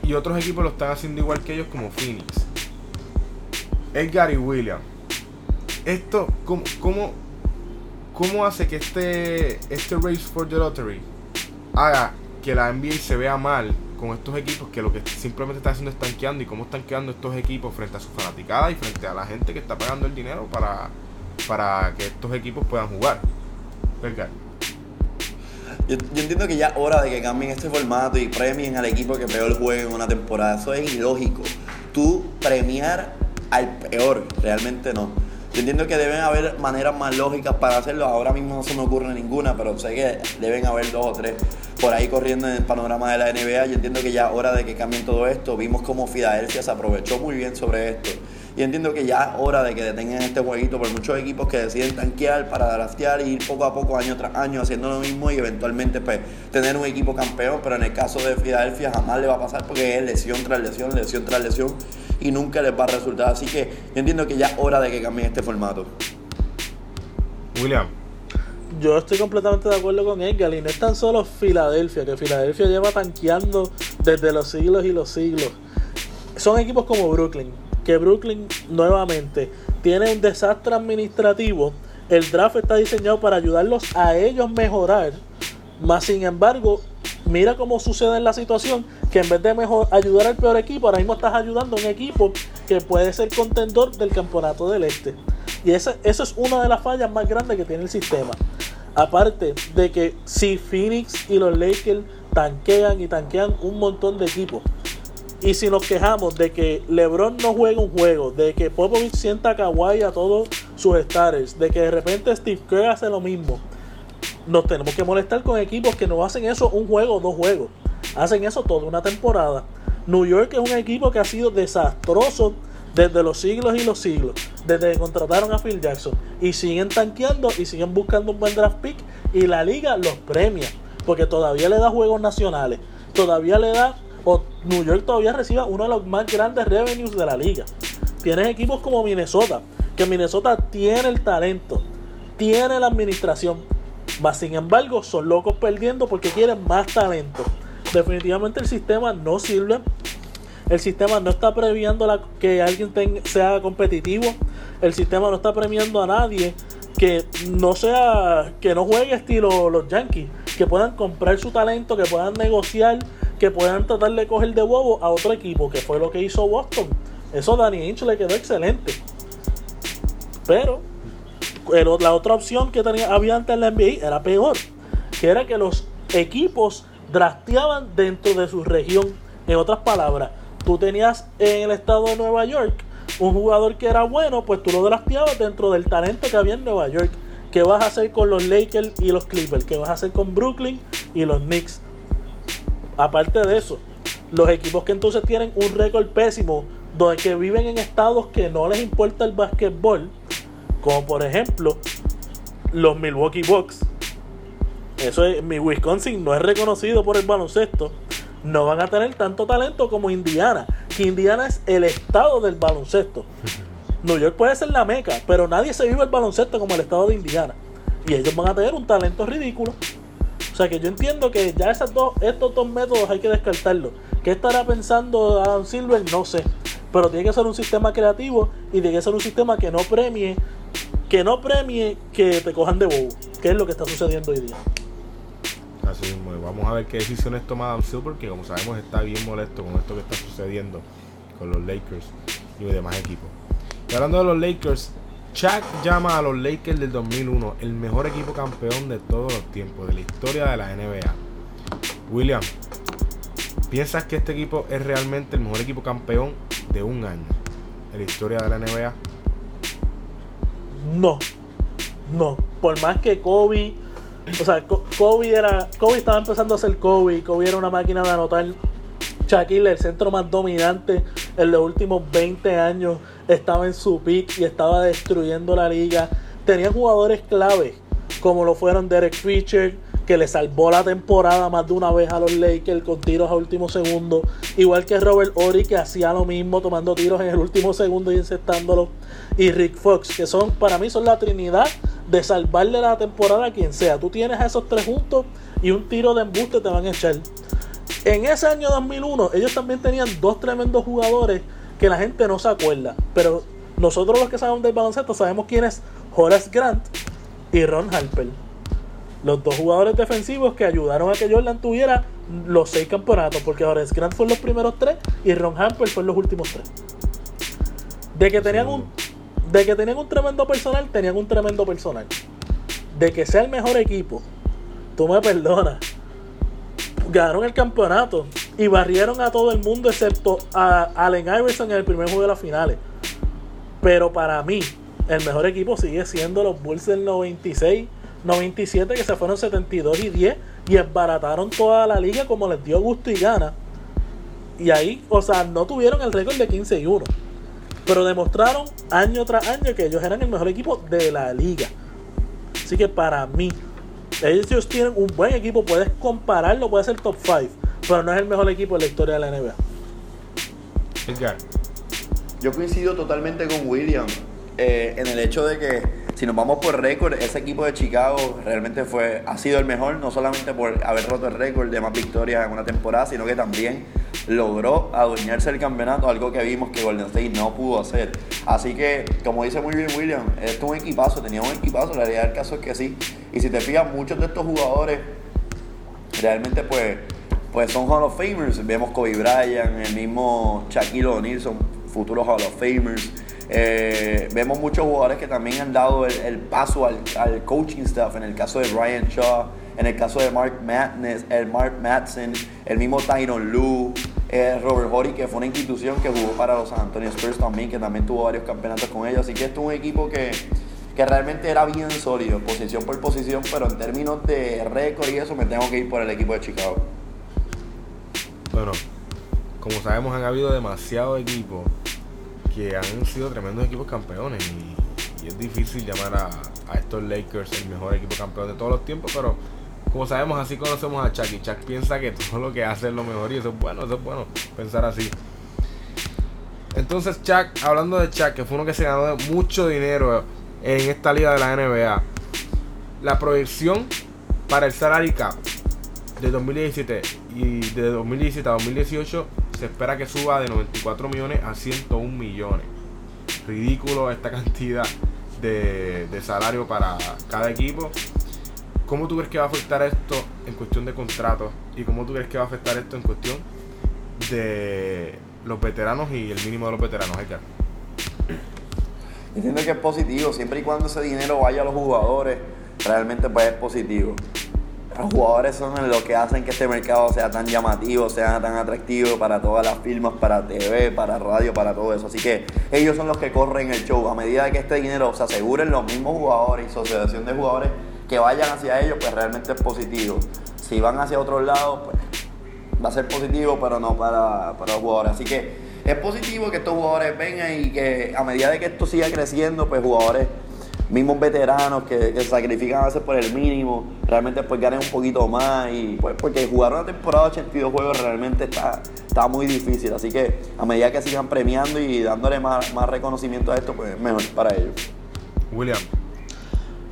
C: Y otros equipos lo están haciendo igual que ellos como Phoenix. Edgar y William. Esto, ¿cómo, cómo, cómo hace que este, este Race for the Lottery haga que la NBA se vea mal con estos equipos que lo que simplemente está haciendo es tanqueando y cómo están quedando estos equipos frente a su fanaticada y frente a la gente que está pagando el dinero para, para que estos equipos puedan jugar?
E: Yo entiendo que ya es hora de que cambien este formato y premien al equipo que peor juegue en una temporada. Eso es ilógico. Tú premiar al peor, realmente no. Yo entiendo que deben haber maneras más lógicas para hacerlo. Ahora mismo no se me ocurre ninguna, pero sé que deben haber dos o tres por ahí corriendo en el panorama de la NBA. Yo entiendo que ya hora de que cambien todo esto. Vimos cómo Filadelfia se aprovechó muy bien sobre esto. Y entiendo que ya hora de que detengan este jueguito por muchos equipos que deciden tanquear para draftear y ir poco a poco, año tras año, haciendo lo mismo y eventualmente pues, tener un equipo campeón. Pero en el caso de Filadelfia jamás le va a pasar porque es lesión tras lesión, lesión tras lesión y nunca les va a resultar. Así que yo entiendo que ya es hora de que cambien este formato.
C: William.
D: Yo estoy completamente de acuerdo con Edgar y no es tan solo Filadelfia, que Filadelfia lleva tanqueando desde los siglos y los siglos. Son equipos como Brooklyn, que Brooklyn nuevamente tiene un desastre administrativo. El draft está diseñado para ayudarlos a ellos mejorar, Más sin embargo, mira cómo sucede en la situación que en vez de mejor ayudar al peor equipo, ahora mismo estás ayudando a un equipo que puede ser contendor del campeonato del este. Y esa, eso es una de las fallas más grandes que tiene el sistema. Aparte de que si Phoenix y los Lakers tanquean y tanquean un montón de equipos. Y si nos quejamos de que LeBron no juega un juego, de que Popovich sienta a Kawhi a todos sus stars, de que de repente Steve Kerr hace lo mismo, nos tenemos que molestar con equipos que no hacen eso un juego o dos juegos. Hacen eso toda una temporada. New York es un equipo que ha sido desastroso desde los siglos y los siglos. Desde que contrataron a Phil Jackson. Y siguen tanqueando y siguen buscando un buen draft pick. Y la liga los premia. Porque todavía le da juegos nacionales. Todavía le da. O New York todavía recibe uno de los más grandes revenues de la liga. Tienes equipos como Minnesota. Que Minnesota tiene el talento. Tiene la administración más sin embargo, son locos perdiendo porque quieren más talento. Definitivamente el sistema no sirve. El sistema no está premiando la, que alguien sea competitivo. El sistema no está premiando a nadie que no sea que no juegue estilo los Yankees, que puedan comprar su talento, que puedan negociar, que puedan tratar de coger de bobo a otro equipo, que fue lo que hizo Boston. Eso Danny Ainge le quedó excelente. Pero la otra opción que tenía, había antes en la NBA era peor, que era que los equipos drafteaban dentro de su región. En otras palabras, tú tenías en el estado de Nueva York un jugador que era bueno, pues tú lo drafteabas dentro del talento que había en Nueva York. ¿Qué vas a hacer con los Lakers y los Clippers? ¿Qué vas a hacer con Brooklyn y los Knicks? Aparte de eso, los equipos que entonces tienen un récord pésimo, donde que viven en estados que no les importa el básquetbol, como por ejemplo los Milwaukee Bucks. Eso es, mi Wisconsin no es reconocido por el baloncesto. No van a tener tanto talento como Indiana. Que Indiana es el estado del baloncesto. New York puede ser la meca, pero nadie se vive el baloncesto como el estado de Indiana. Y ellos van a tener un talento ridículo. O sea que yo entiendo que ya esas dos, estos dos métodos hay que descartarlos. ¿Qué estará pensando Adam Silver? No sé. Pero tiene que ser un sistema creativo y tiene que ser un sistema que no premie que no premie que te cojan de bobo, que es lo que está sucediendo hoy día.
C: Así mismo, vamos a ver qué decisiones toma Adam Silver, que como sabemos está bien molesto con esto que está sucediendo con los Lakers y los demás equipos. Y hablando de los Lakers, Chuck llama a los Lakers del 2001 el mejor equipo campeón de todos los tiempos, de la historia de la NBA. William, ¿piensas que este equipo es realmente el mejor equipo campeón de un año en la historia de la NBA?
D: No, no. Por más que Kobe, o sea, Kobe era, Kobe estaba empezando a ser Kobe, Kobe era una máquina de anotar. Shaquille, el centro más dominante en los últimos 20 años, estaba en su peak y estaba destruyendo la liga. Tenía jugadores clave, como lo fueron Derek Fisher, que le salvó la temporada más de una vez a los Lakers con tiros a último segundo. Igual que Robert Ory, que hacía lo mismo, tomando tiros en el último segundo y encestándolo. Y Rick Fox, que son, para mí, son la trinidad de salvarle la temporada a quien sea. Tú tienes a esos tres juntos y un tiro de embuste te van a echar. En ese año 2001, ellos también tenían dos tremendos jugadores que la gente no se acuerda. Pero nosotros los que sabemos del baloncesto sabemos quién es Horace Grant y Ron Harper los dos jugadores defensivos que ayudaron a que Jordan tuviera los seis campeonatos, porque Horace Grant fue los primeros tres y Ron Harper fue los últimos tres. De que tenían un de que tenían un tremendo personal, tenían un tremendo personal. De que sea el mejor equipo, tú me perdonas. Ganaron el campeonato y barrieron a todo el mundo excepto a Allen Iverson en el primer juego de las finales. Pero para mí, el mejor equipo sigue siendo los Bulls del 96 97 que se fueron 72 y 10 y esbarataron toda la liga como les dio gusto y gana. Y ahí, o sea, no tuvieron el récord de 15 y 1. Pero demostraron año tras año que ellos eran el mejor equipo de la liga. Así que para mí, ellos tienen un buen equipo, puedes compararlo, puede ser top 5, pero no es el mejor equipo de la historia de la NBA.
E: Yo coincido totalmente con William eh, en el hecho de que si nos vamos por récord, ese equipo de Chicago realmente fue, ha sido el mejor, no solamente por haber roto el récord de más victorias en una temporada, sino que también logró adueñarse el campeonato, algo que vimos que Golden State no pudo hacer. Así que, como dice muy bien William, esto es un equipazo, tenía un equipazo, la realidad del caso es que sí. Y si te fijas, muchos de estos jugadores realmente pues, pues son Hall of Famers. Vemos Kobe Bryant, el mismo Shaquille O'Neal son futuros Hall of Famers. Eh, vemos muchos jugadores que también han dado el, paso al, coaching staff, en el caso de Ryan Shaw, en el caso de Mark Madness, el Mark Madsen, el mismo Tyron Lue, eh, Robert Horry, que fue una institución que jugó para los San Antonio Spurs también, que también tuvo varios campeonatos con ellos. Así que esto es un equipo que, que realmente era bien sólido, posición por posición, pero en términos de récord y eso me tengo que ir por el equipo de Chicago.
C: Bueno, como sabemos han habido demasiados equipos que han sido tremendos equipos campeones y, es difícil llamar a, estos Lakers el mejor equipo campeón de todos los tiempos, pero como sabemos así conocemos a Chuck y Chuck piensa que todo lo que hace es lo mejor y eso es bueno, eso es bueno pensar así. Entonces Chuck, hablando de Chuck, que fue uno que se ganó mucho dinero en esta liga de la NBA, la proyección para el salary cap de 2017 y de 2017 a 2018 se espera que suba de 94 millones a 101 millones. Ridículo esta cantidad de, salario para cada equipo. ¿Cómo tú crees que va a afectar esto en cuestión de contratos? ¿Y cómo tú crees que va a afectar esto en cuestión de los veteranos y el mínimo de los veteranos, Edgar?
E: Entiendo que es positivo, siempre y cuando ese dinero vaya a los jugadores, realmente pues es positivo los jugadores son los que hacen que este mercado sea tan llamativo, sea tan atractivo para todas las firmas, para TV, para radio, para todo eso. Así que ellos son los que corren el show. A medida que este dinero se aseguren los mismos jugadores y asociación de jugadores que vayan hacia ellos, pues realmente es positivo. Si van hacia otros lados, pues va a ser positivo, pero no para, para los jugadores. Así que es positivo que estos jugadores vengan y que a medida de que esto siga creciendo, pues jugadores mismos veteranos que, se sacrifican a veces por el mínimo, realmente pues ganen un poquito más y pues porque jugar una temporada de 82 juegos realmente está, está muy difícil, así que a medida que sigan premiando y dándole más, más reconocimiento a esto, pues mejor para ellos.
C: William.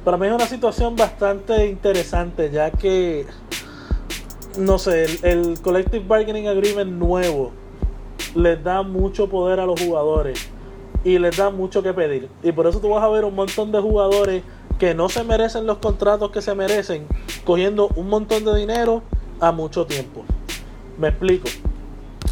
D: Para mí es una situación bastante interesante, ya que, no sé, el, el Collective Bargaining Agreement nuevo les da mucho poder a los jugadores y les da mucho que pedir. Y por eso tú vas a ver un montón de jugadores que no se merecen los contratos que se merecen, cogiendo un montón de dinero a mucho tiempo. Me explico.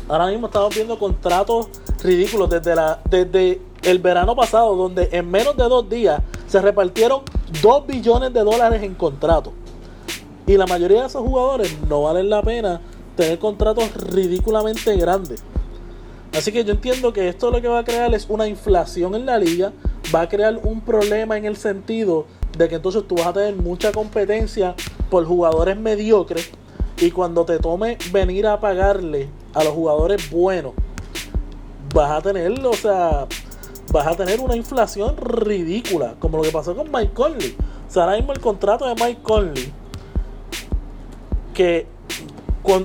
D: Ahora mismo estamos viendo contratos ridículos desde, la, desde el verano pasado, donde en menos de dos días se repartieron 2 billones de dólares en contratos. Y la mayoría de esos jugadores no valen la pena tener contratos ridículamente grandes. Así que yo entiendo que esto lo que va a crear es una inflación en la liga, va a crear un problema en el sentido de que entonces tú vas a tener mucha competencia por jugadores mediocres y cuando te tome venir a pagarle a los jugadores buenos, vas a tener, o sea, vas a tener una inflación ridícula, como lo que pasó con Mike Conley. O sea, ahora mismo el contrato de Mike Conley, que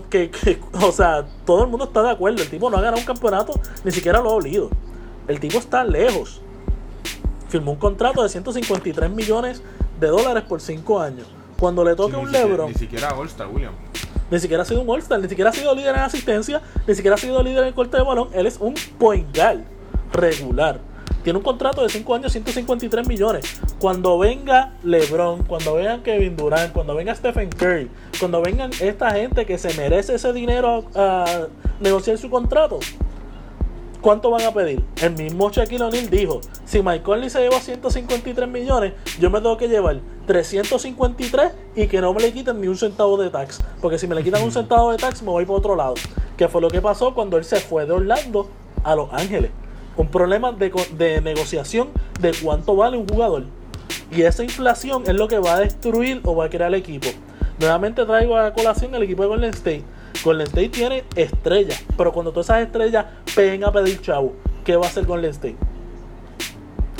D: que, o sea, todo el mundo está de acuerdo. El tipo no ha ganado un campeonato, ni siquiera lo ha olido. El tipo está lejos. Firmó un contrato de 153 millones de dólares por 5 años. Cuando le toque un Lebron.
C: Ni siquiera All-Star, William.
D: Ni siquiera ha sido un All-Star, ni siquiera ha sido líder en asistencia, ni siquiera ha sido líder en corte de balón. Él es un point guard regular. Tiene un contrato de 5 años, 153 millones. Cuando venga LeBron, cuando venga Kevin Durant, cuando venga Stephen Curry, cuando vengan esta gente que se merece ese dinero a, negociar su contrato, ¿cuánto van a pedir? El mismo Shaquille O'Neal dijo, si Mike Conley se lleva 153 millones, yo me tengo que llevar 353 y que no me le quiten ni un centavo de tax. Porque si me le quitan un centavo de tax, me voy por otro lado. Que fue lo que pasó cuando él se fue de Orlando a Los Ángeles un problema de, de negociación de cuánto vale un jugador. Y esa inflación es lo que va a destruir o va a crear el equipo. Nuevamente traigo a colación el equipo de Golden State. Golden State tiene estrellas, pero cuando todas esas estrellas peguen a pedir chavo, ¿qué va a hacer Golden State?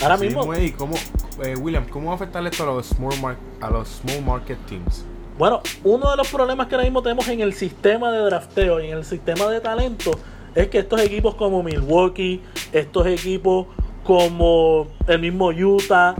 C: Ahora mismo. ¿cómo, eh, William, ¿cómo va a afectar esto a los, small a los small market teams?
D: Bueno, uno de los problemas que ahora mismo tenemos en el sistema de drafteo y en el sistema de talento es que estos equipos como Milwaukee, estos equipos como el mismo Utah,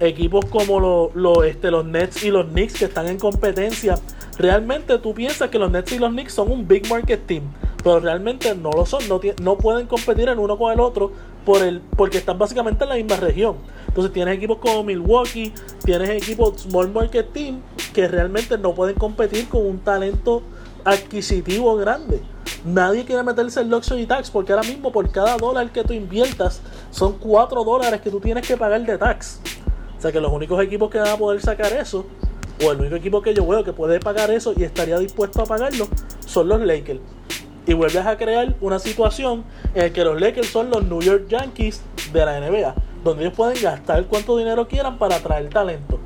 D: equipos como los, este, los Nets y los Knicks que están en competencia, realmente tú piensas que los Nets y los Knicks son un big market team, pero realmente no lo son, no, no pueden competir el uno con el otro por el, porque están básicamente en la misma región. Entonces tienes equipos como Milwaukee, tienes equipos Small Market Team que realmente no pueden competir con un talento adquisitivo grande. Nadie quiere meterse el luxury tax porque ahora mismo por cada dólar que tú inviertas son 4 dólares que tú tienes que pagar de tax. O sea que los únicos equipos que van a poder sacar eso, o el único equipo que yo veo que puede pagar eso y estaría dispuesto a pagarlo, son los Lakers. Y vuelves a crear una situación en la que los Lakers son los New York Yankees de la NBA, donde ellos pueden gastar cuanto dinero quieran para atraer talento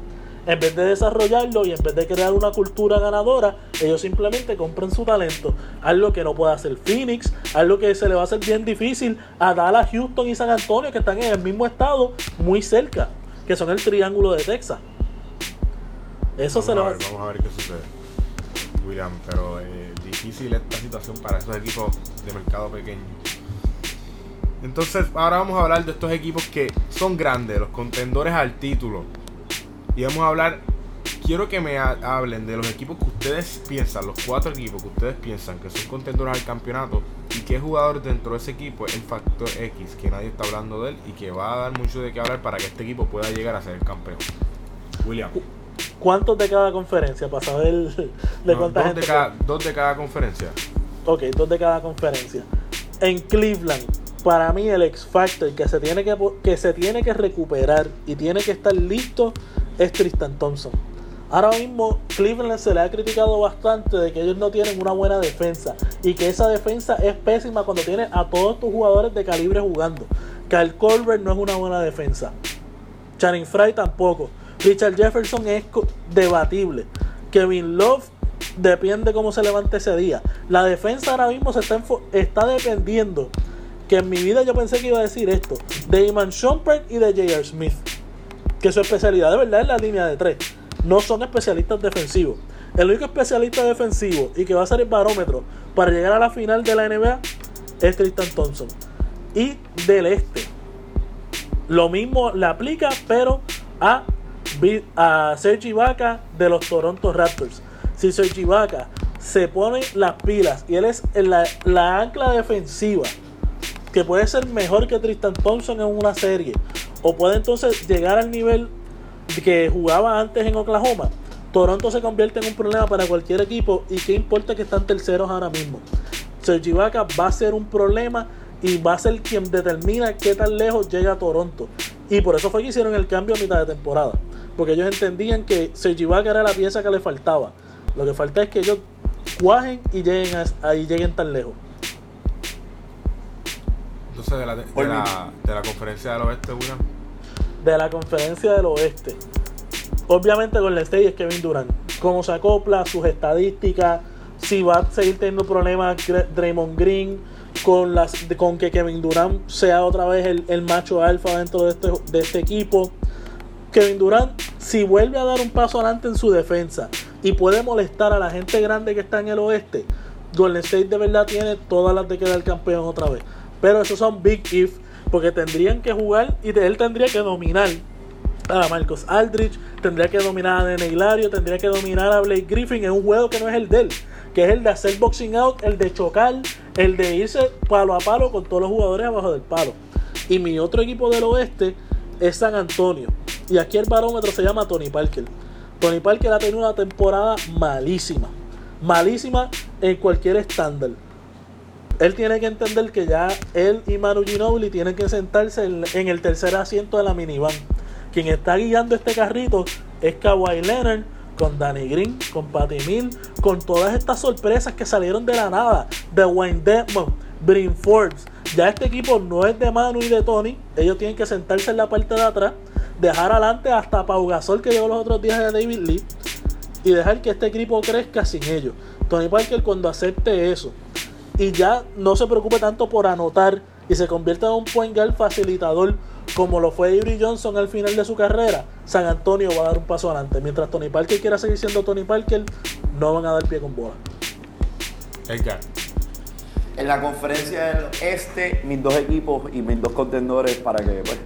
D: en vez de desarrollarlo y en vez de crear una cultura ganadora, ellos simplemente compran su talento. Algo que no puede hacer Phoenix, algo que se le va a hacer bien difícil a Dallas, Houston y San Antonio, que están en el mismo estado, muy cerca, que son el triángulo de Texas. Eso
C: vamos
D: se lo
C: a
D: va
C: ver, Vamos a ver qué sucede. William, pero eh, difícil esta situación para esos equipos de mercado pequeño. Entonces, ahora vamos a hablar de estos equipos que son grandes, los contendores al título. Y vamos a hablar, quiero que me ha- hablen de los equipos que ustedes piensan, los cuatro equipos que ustedes piensan que son contendores al campeonato y qué jugador dentro de ese equipo es el factor X, que nadie está hablando de él y que va a dar mucho de qué hablar para que este equipo pueda llegar a ser el campeón. William,
D: ¿Cuántos de cada conferencia? Para saber de
C: no,
D: cuánta
C: dos,
D: gente.
C: de cada, dos de cada conferencia.
D: Ok, dos de cada conferencia. En Cleveland, para mí el X Factor que se tiene que, que se tiene que recuperar y tiene que estar listo es Tristan Thompson. Ahora mismo Cleveland se le ha criticado bastante de que ellos no tienen una buena defensa y que esa defensa es pésima cuando tiene a todos tus jugadores de calibre jugando. Kyle Colbert no es una buena defensa. Channing Fry tampoco. Richard Jefferson es debatible. Kevin Love depende cómo se levante ese día. La defensa ahora mismo se está, está dependiendo. Que en mi vida yo pensé que iba a decir esto. De Iman Shumpert y de J.R. Smith. Que su especialidad de verdad es la línea de tres. No son especialistas defensivos. El único especialista defensivo y que va a ser el barómetro para llegar a la final de la NBA es Tristan Thompson. Y del este. Lo mismo le aplica, pero a, a Serge Ibaka de los Toronto Raptors. Si Serge Ibaka se pone las pilas y él es la, la ancla defensiva que puede ser mejor que Tristan Thompson en una serie o puede entonces llegar al nivel que jugaba antes en Oklahoma, Toronto se convierte en un problema para cualquier equipo y qué importa que están terceros ahora mismo. Serge Ibaka va a ser un problema y va a ser quien determina qué tan lejos llega Toronto. Y por eso fue que hicieron el cambio a mitad de temporada. Porque ellos entendían que Serge Ibaka era la pieza que le faltaba. Lo que falta es que ellos cuajen y lleguen a, ahí lleguen tan lejos.
C: Entonces, de la, de, la, de la conferencia del oeste, William.
D: de la conferencia del oeste. Obviamente con la State es Kevin Durant. Cómo se acopla, sus estadísticas, si va a seguir teniendo problemas Draymond Green, con, las, de- con que Kevin Durant sea otra vez el, el macho alfa dentro de este, de este equipo. Kevin Durant, si vuelve a dar un paso adelante en su defensa y puede molestar a la gente grande que está en el oeste, Golden State de verdad tiene todas las de quedar campeón otra vez. Pero esos son big if, porque tendrían que jugar y él tendría que dominar a Marcos Aldrich, tendría que dominar a Nene Hilario, tendría que dominar a Blake Griffin en un juego que no es el de él, que es el de hacer boxing out, el de chocar, el de irse palo a palo con todos los jugadores abajo del palo. Y mi otro equipo del oeste es San Antonio. Y aquí el barómetro se llama Tony Parker. Tony Parker ha tenido una temporada malísima. Malísima en cualquier estándar. Él tiene que entender que ya él y Manu Ginobili tienen que sentarse en, el tercer asiento de la minivan. Quien está guiando este carrito es Kawhi Leonard con Danny Green, con Patty Mill, con todas estas sorpresas que salieron de la nada. De Wayne Dedmon, Brin Forbes. Ya este equipo no es de Manu y de Tony. Ellos tienen que sentarse en la parte de atrás, dejar adelante hasta Pau Gasol que llegó los otros días de David Lee y dejar que este equipo crezca sin ellos. Tony Parker cuando acepte eso y ya no se preocupe tanto por anotar y se convierta en un point guard facilitador como lo fue Avery Johnson al final de su carrera, San Antonio va a dar un paso adelante. Mientras Tony Parker quiera seguir siendo Tony Parker, no van a dar pie con bola.
C: Edgar.
E: En la conferencia del este, mis dos equipos y mis dos contendores para que, pues,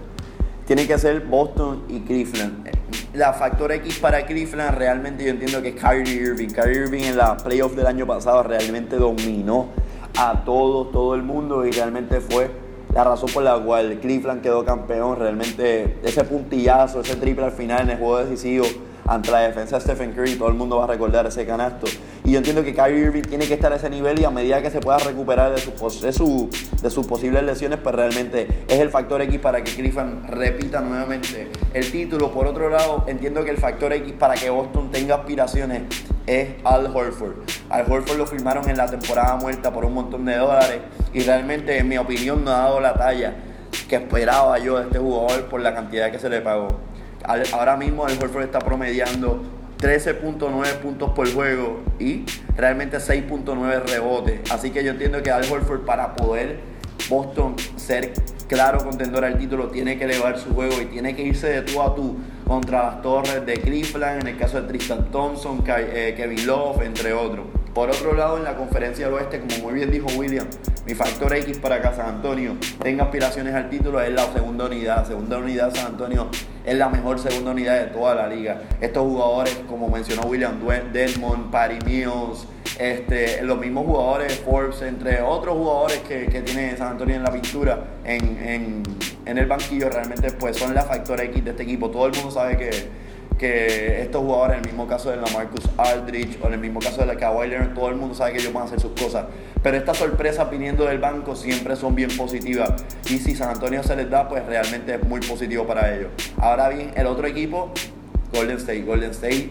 E: tienen que ser Boston y Cleveland. La factor X para Cleveland realmente yo entiendo que es Kyrie Irving. Kyrie Irving en la playoff del año pasado realmente dominó a todo, todo el mundo y realmente fue la razón por la cual Cleveland quedó campeón, realmente ese puntillazo, ese triple al final en el juego decisivo ante la defensa de Stephen Curry, todo el mundo va a recordar ese canasto. Y yo entiendo que Kyrie Irving tiene que estar a ese nivel y a medida que se pueda recuperar de, su, de, sus posibles lesiones, pues realmente es el factor X para que Cleveland repita nuevamente el título. Por otro lado, entiendo que el factor X para que Boston tenga aspiraciones es Al Horford. Al Horford lo firmaron en la temporada muerta por un montón de dólares y realmente, en mi opinión, no ha dado la talla que esperaba yo de este jugador por la cantidad que se le pagó. Ahora mismo el Horford está promediando 13.9 puntos por juego y realmente 6.9 rebotes. Así que yo entiendo que Al Horford para poder Boston ser claro contendor al título tiene que elevar su juego y tiene que irse de tú a tú contra las torres de Cleveland, en el caso de Tristan Thompson, eh, Kevin Love, entre otros. Por otro lado, en la conferencia del oeste, como muy bien dijo William, mi factor X para que San Antonio tenga aspiraciones al título es la segunda unidad. Segunda unidad San Antonio es la mejor segunda unidad de toda la liga. Estos jugadores, como mencionó William Desmond, Patty Mills, este, los mismos jugadores, Forbes, entre otros jugadores que, que tiene San Antonio en la pintura, en, en el banquillo, realmente pues son la factor X de este equipo. Todo el mundo sabe que que estos jugadores, en el mismo caso de la Marcus Aldridge o en el mismo caso de la Kawhi Leonard, todo el mundo sabe que ellos van a hacer sus cosas. Pero estas sorpresas viniendo del banco siempre son bien positivas. Y si San Antonio se les da, pues realmente es muy positivo para ellos. Ahora bien, el otro equipo, Golden State. Golden State,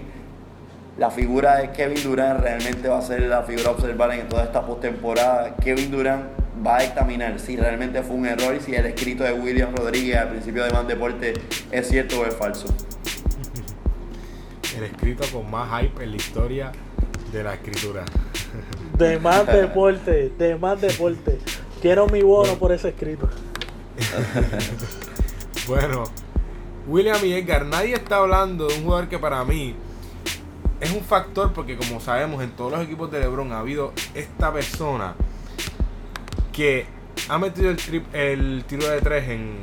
E: la figura de Kevin Durant realmente va a ser la figura a observar en toda esta postemporada. Kevin Durant va a examinar si realmente fue un error y si el escrito de William Rodríguez al principio de Man Deporte es cierto o es falso
C: el escrito con más hype en la historia de la escritura.
D: De más deporte, de más deporte. Quiero mi bono por ese escrito.
C: bueno, William y Edgar, nadie está hablando de un jugador que para mí es un factor porque como sabemos en todos los equipos de LeBron ha habido esta persona que ha metido el, trip, el tiro de tres en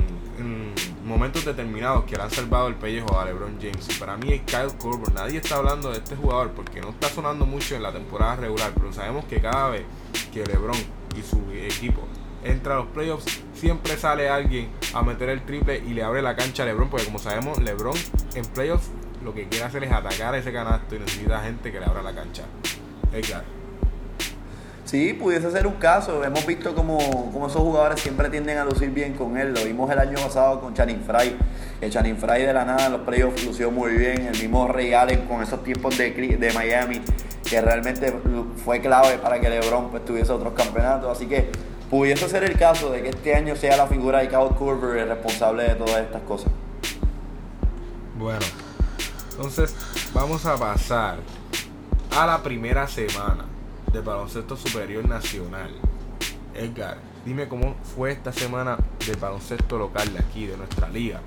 C: momentos determinados que le han salvado el pellejo a LeBron James. Y para mí es Kyle Korver. Nadie está hablando de este jugador porque no está sonando mucho en la temporada regular, pero sabemos que cada vez que LeBron y su equipo entra a los playoffs, siempre sale alguien a meter el triple y le abre la cancha a LeBron, porque como sabemos, LeBron en playoffs lo que quiere hacer es atacar ese canasto y necesita gente que le abra la cancha. Edgar.
E: Sí, pudiese ser un caso. Hemos visto como, esos jugadores siempre tienden a lucir bien con él. Lo vimos el año pasado con Channing Fry. El Channing Fry de la nada en los playoffs lució muy bien. El mismo Ray Allen con esos tiempos de, de Miami, que realmente fue clave para que LeBron pues, tuviese otros campeonatos. Así que pudiese ser el caso de que este año sea la figura de Kyle Curver el responsable de todas estas cosas.
C: Bueno, entonces vamos a pasar a la primera semana de baloncesto superior nacional. Edgar, dime cómo fue esta semana de baloncesto local de aquí, de nuestra liga.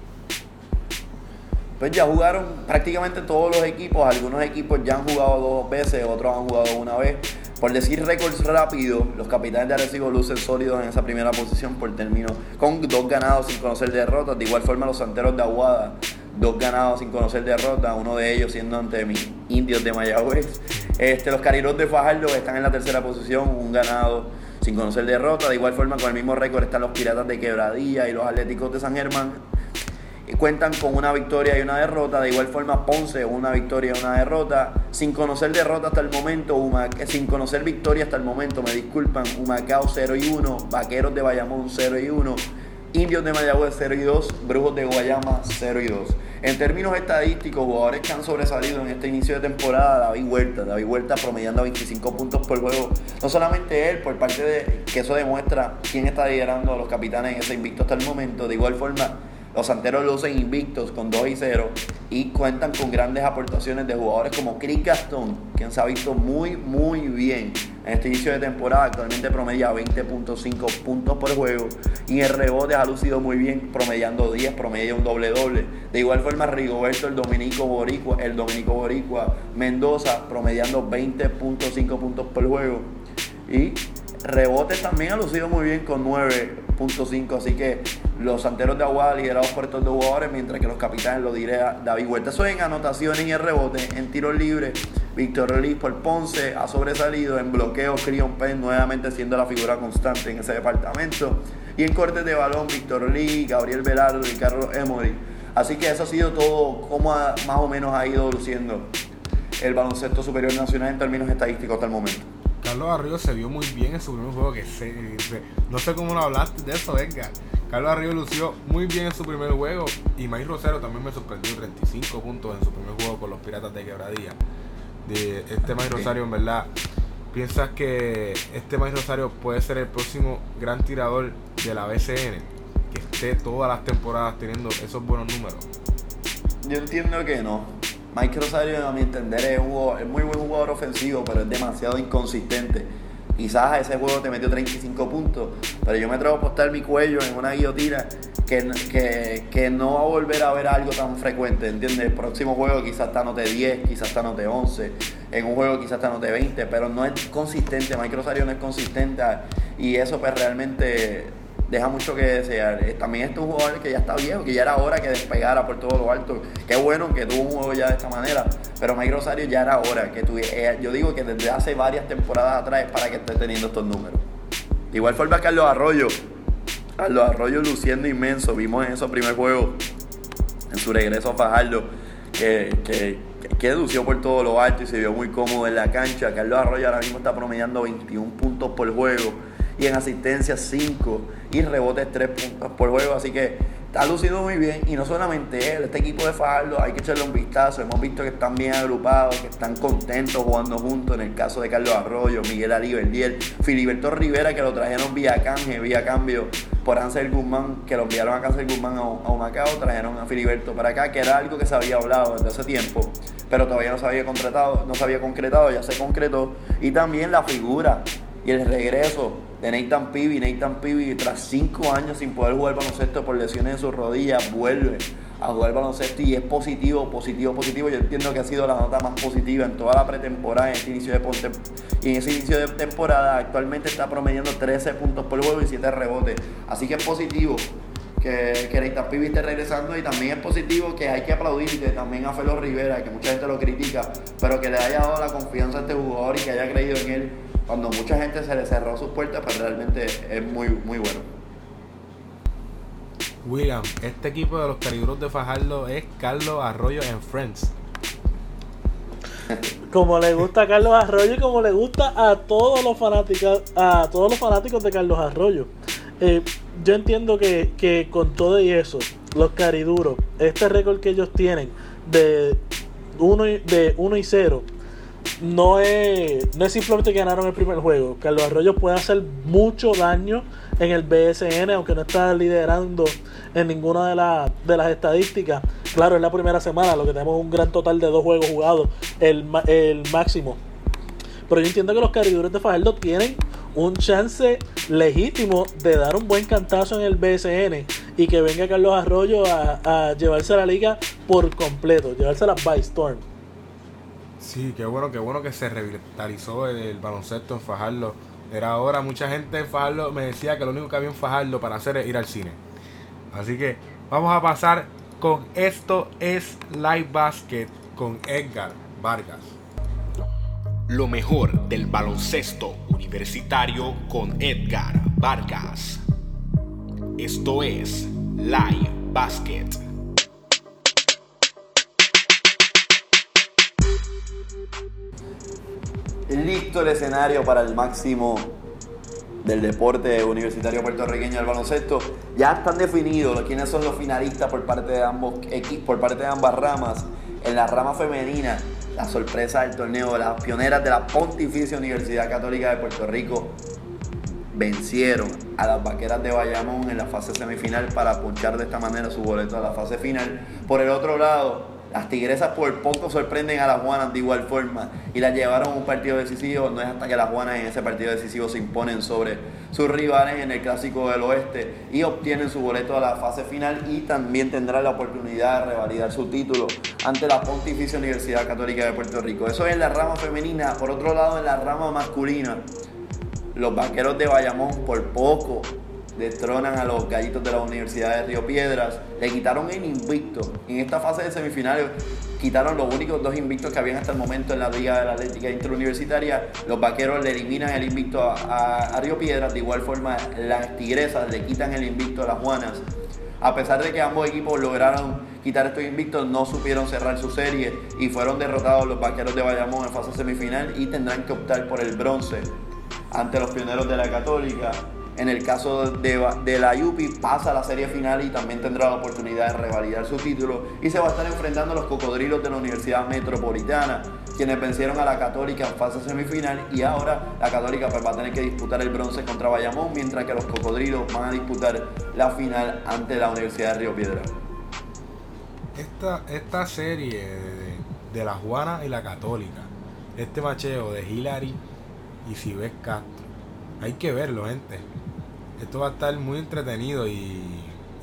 E: Pues ya jugaron prácticamente todos los equipos. Algunos equipos ya han jugado dos veces, otros han jugado una vez. Por decir récords rápidos, los capitanes de Arecibo lucen sólidos en esa primera posición por término con dos ganados sin conocer derrotas. De igual forma los santeros de Aguada, dos ganados sin conocer derrotas, uno de ellos siendo ante mis indios de Mayagüez. Este, los Cariros de Fajardo están en la tercera posición, un ganado sin conocer derrota. De igual forma, con el mismo récord están los Piratas de Quebradilla y los Atléticos de San Germán. Y cuentan con una victoria y una derrota. De igual forma, Ponce, una victoria y una derrota. Sin conocer derrota hasta el momento, sin conocer victoria hasta el momento, me disculpan, Humacao 0 y 1, Vaqueros de Bayamón 0 y 1. Indios de Mayagüez 0 y 2, Brujos de Guayama 0 y 2. En términos estadísticos, jugadores que han sobresalido en este inicio de temporada, David Huerta, David Huerta promediando 25 puntos por juego. No solamente él, por parte de que eso demuestra quién está liderando a los capitanes en ese invicto hasta el momento. De igual forma, los santeros lucen invictos con 2 y 0 y cuentan con grandes aportaciones de jugadores como Chris Gaston, quien se ha visto muy, muy bien en este inicio de temporada. Actualmente promedia 20.5 puntos por juego y en rebote ha lucido muy bien, promediando 10, promedia un doble-doble. De igual forma, Rigoberto, el dominico boricua, el dominico boricua Mendoza, promediando 20.5 puntos por juego. Y rebote también ha lucido muy bien con 9 10.5. Así que los santeros de Aguada liderados por estos dos jugadores, mientras que los capitanes lo diré a David Huerta. Eso en anotaciones y en rebote, en tiros libres. Víctor Relis por Ponce ha sobresalido en bloqueo. Crion Penn nuevamente siendo la figura constante en ese departamento. Y en cortes de balón, Víctor Lee, Gabriel Velardo y Carlos Emory. Así que eso ha sido todo, como más o menos ha ido luciendo el baloncesto superior nacional en términos estadísticos hasta el momento.
C: Carlos Arroyo se vio muy bien en su primer juego. Que se, no sé cómo lo hablaste de eso, Edgar. Carlos Arroyo lució muy bien en su primer juego. Y Mike Rosero también me sorprendió 35 puntos en su primer juego con los Piratas de Quebradilla. De este Mike Rosario, en verdad, ¿piensas que este Mike Rosario puede ser el próximo gran tirador de la BCN? Que esté todas las temporadas teniendo esos buenos números.
E: Yo entiendo que no. Mike Rosario, a mi entender, es, muy buen jugador ofensivo, pero es demasiado inconsistente. Quizás a ese juego te metió 35 puntos, pero yo me atrevo a apostar mi cuello en una guillotina que, que, no va a volver a ver algo tan frecuente, ¿entiendes? El próximo juego quizás te anote 10, quizás te anote 11, en un juego quizás te anote 20, pero no es consistente, Mike Rosario no es consistente y eso pues realmente deja mucho que desear. Eh, también este es un jugador que ya está viejo, que ya era hora que despegara por todo lo alto. Qué bueno que tuvo un juego ya de esta manera, pero Mike Rosario ya era hora que tuviera. Eh, yo digo que desde hace varias temporadas atrás es para que esté teniendo estos números. Igual forma, Carlos Arroyo. Carlos Arroyo luciendo inmenso. Vimos en esos primer juegos, en su regreso a Fajardo, que, que, que lució por todo lo alto y se vio muy cómodo en la cancha. Carlos Arroyo ahora mismo está promediando 21 puntos por juego y en asistencia 5 y rebotes 3 puntos por juego. Así que está lucido muy bien. Y no solamente él, este equipo de Fajardo hay que echarle un vistazo. Hemos visto que están bien agrupados, que están contentos jugando juntos. En el caso de Carlos Arroyo, Miguel Aliberdiel, Filiberto Rivera, que lo trajeron vía canje, vía cambio por Ansel Guzmán, que lo enviaron a Ansel Guzmán a, a Humacao, trajeron a Filiberto para acá, que era algo que se había hablado desde hace tiempo pero todavía no se había concretado, no se había concretado, ya se concretó. Y también la figura y el regreso de Nathan Pibi. Nathan Pibi, tras cinco años sin poder jugar baloncesto por lesiones en sus rodillas, vuelve a jugar baloncesto y es positivo, positivo, positivo. Yo entiendo que ha sido la nota más positiva en toda la pretemporada, en ese inicio de, y en ese inicio de temporada. Actualmente está promediando 13 puntos por juego y 7 rebotes. Así que es positivo que, que Nathan Pibi esté regresando y también es positivo que hay que aplaudirle también a Felo Rivera, que mucha gente lo critica, pero que le haya dado la confianza a este jugador y que haya creído en él cuando mucha gente se le cerró sus puertas, pero pues realmente es muy, muy bueno.
C: William, este equipo de los cariduros de Fajardo es Carlos Arroyo en Friends.
D: Como le gusta a Carlos Arroyo y como le gusta a todos los fanáticos, a todos los fanáticos de Carlos Arroyo. Eh, yo entiendo que, que, con todo y eso, los cariduros, este récord que ellos tienen de 1 de uno y 0 no es, no es simplemente que ganaron el primer juego. Carlos Arroyo puede hacer mucho daño en el BSN, aunque no está liderando en ninguna de, de las estadísticas. Claro, es la primera semana, lo que tenemos un gran total de dos juegos jugados, el, el máximo. Pero yo entiendo que los caridores de Fajardo tienen un chance legítimo de dar un buen cantazo en el BSN y que venga Carlos Arroyo a, a llevarse a la liga por completo, llevársela by Storm.
C: Sí, qué bueno, qué bueno que se revitalizó el, baloncesto en Fajardo. Era ahora, mucha gente en Fajardo me decía que lo único que había en Fajardo para hacer es ir al cine. Así que vamos a pasar con esto es Live Basket con Edgar Vargas.
F: Lo mejor del baloncesto universitario con Edgar Vargas. Esto es Live Basket.
E: Listo el escenario para el máximo del deporte universitario puertorriqueño del baloncesto. Ya están definidos quiénes son los finalistas por parte de ambos por parte de ambas ramas. En la rama femenina, la sorpresa del torneo, las pioneras de la Pontificia Universidad Católica de Puerto Rico vencieron a las vaqueras de Bayamón en la fase semifinal para punchar de esta manera su boleto a la fase final. Por el otro lado, las tigresas por poco sorprenden a las Juanas de igual forma y las llevaron a un partido decisivo. No es hasta que las Juanas en ese partido decisivo se imponen sobre sus rivales en el Clásico del Oeste y obtienen su boleto a la fase final y también tendrán la oportunidad de revalidar su título ante la Pontificia Universidad Católica de Puerto Rico. Eso es en la rama femenina. Por otro lado, en la rama masculina, los vaqueros de Bayamón por poco destronan a los gallitos de la Universidad de Río Piedras, le quitaron el invicto. En esta fase de semifinales quitaron los únicos dos invictos que habían hasta el momento en la Liga de la Atlética Interuniversitaria. Los vaqueros le eliminan el invicto a, a Río Piedras, de igual forma las tigresas le quitan el invicto a las Juanas. A pesar de que ambos equipos lograron quitar estos invictos, no supieron cerrar su serie y fueron derrotados los vaqueros de Bayamón en fase semifinal y tendrán que optar por el bronce ante los pioneros de la Católica. En el caso de, la Yupi, pasa a la serie final y también tendrá la oportunidad de revalidar su título y se va a estar enfrentando a los cocodrilos de la Universidad Metropolitana, quienes vencieron a la Católica en fase semifinal y ahora la Católica pues, va a tener que disputar el bronce contra Bayamón, mientras que los cocodrilos van a disputar la final ante la Universidad de Río Piedra.
C: Esta, esta serie de, la Juana y la Católica, este macheo de Hillary y Cibes Castro, hay que verlo, gente esto va a estar muy entretenido y,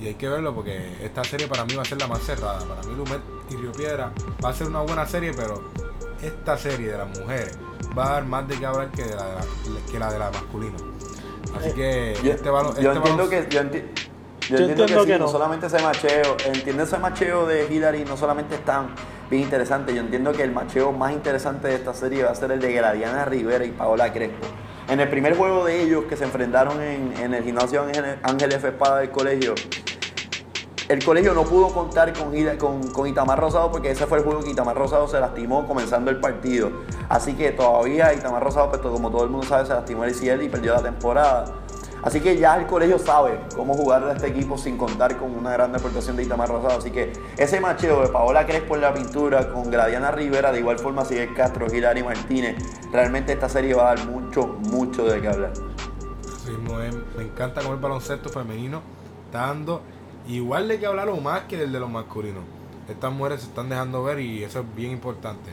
C: hay que verlo porque esta serie para mí va a ser la más cerrada. Para mí Lumet y Río Piedra va a ser una buena serie, pero esta serie de las mujeres va a dar más de qué hablar que, de la, que la de la masculina. Así que
E: yo,
C: este
E: balón... Yo este entiendo que... Yo, entiendo que, no. solamente ese macheo, entiendo ese macheo de Hillary no solamente es tan bien interesante, yo entiendo que el macheo más interesante de esta serie va a ser el de Gradiana Rivera y Paola Crespo. En el primer juego de ellos que se enfrentaron en, el gimnasio Ángel, F. Espada del colegio, el colegio no pudo contar con, con, Itamar Rosado porque ese fue el juego que Itamar Rosado se lastimó comenzando el partido. Así que todavía Itamar Rosado, pues, como todo el mundo sabe, se lastimó el cielo y perdió la temporada. Así que ya el colegio sabe cómo jugar a este equipo sin contar con una gran deportación de Itamar Rosado. Así que ese macheo de Paola Crespo en la pintura con Gradiana Rivera, de igual forma sigue Castro, y Martínez, realmente esta serie va a dar mucho, mucho de qué hablar.
C: me encanta cómo el baloncesto femenino está dando igual de que hablar o más que el de los masculinos. Estas mujeres se están dejando ver y eso es bien importante.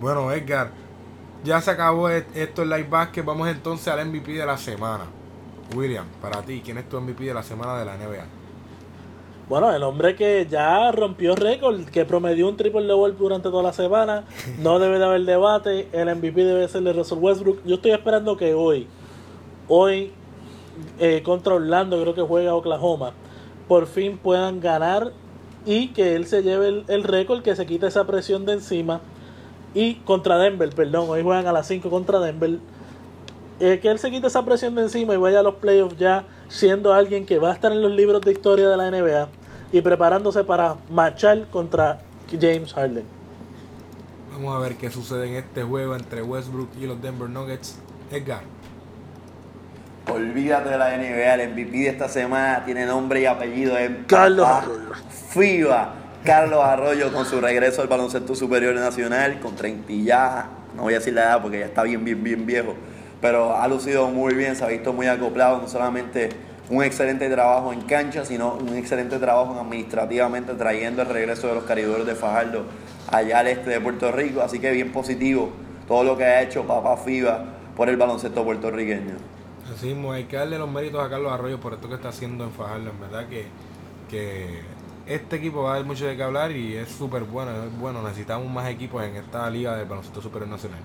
C: Bueno, Edgar, ya se acabó e-, esto en Live Basket. Vamos entonces al MVP de la semana. William, para ti, ¿quién es tu MVP de la semana de la NBA?
D: Bueno, el hombre que ya rompió récord, que promedió un triple double durante toda la semana, no debe de haber debate, el MVP debe ser de Russell Westbrook. Yo estoy esperando que hoy, hoy eh, contra Orlando, creo que juega Oklahoma, por fin puedan ganar y que él se lleve el, el récord, que se quite esa presión de encima y contra Denver, perdón, hoy juegan a las 5 contra Denver. Eh, que él se quite esa presión de encima y vaya a los playoffs ya siendo alguien que va a estar en los libros de historia de la NBA y preparándose para marchar contra James Harden.
C: Vamos a ver qué sucede en este juego entre Westbrook y los Denver Nuggets. Edgar.
E: Olvídate de la NBA, el MVP de esta semana tiene nombre y apellido. Es
D: Carlos
E: FIBA. Carlos Arroyo con su regreso al baloncesto superior nacional con 30 ya, no voy a decir la edad porque ya está bien, bien, bien viejo, pero ha lucido muy bien, se ha visto muy acoplado, no solamente un excelente trabajo en cancha, sino un excelente trabajo administrativamente trayendo el regreso de los caridores de Fajardo allá al este de Puerto Rico, así que bien positivo todo lo que ha hecho Papá FIBA por el baloncesto puertorriqueño.
C: Así hay que darle los méritos a Carlos Arroyo por esto que está haciendo en Fajardo, en verdad que, que este equipo va a dar mucho de qué hablar y es súper bueno, es bueno. Necesitamos más equipos en esta liga del baloncesto superior nacional.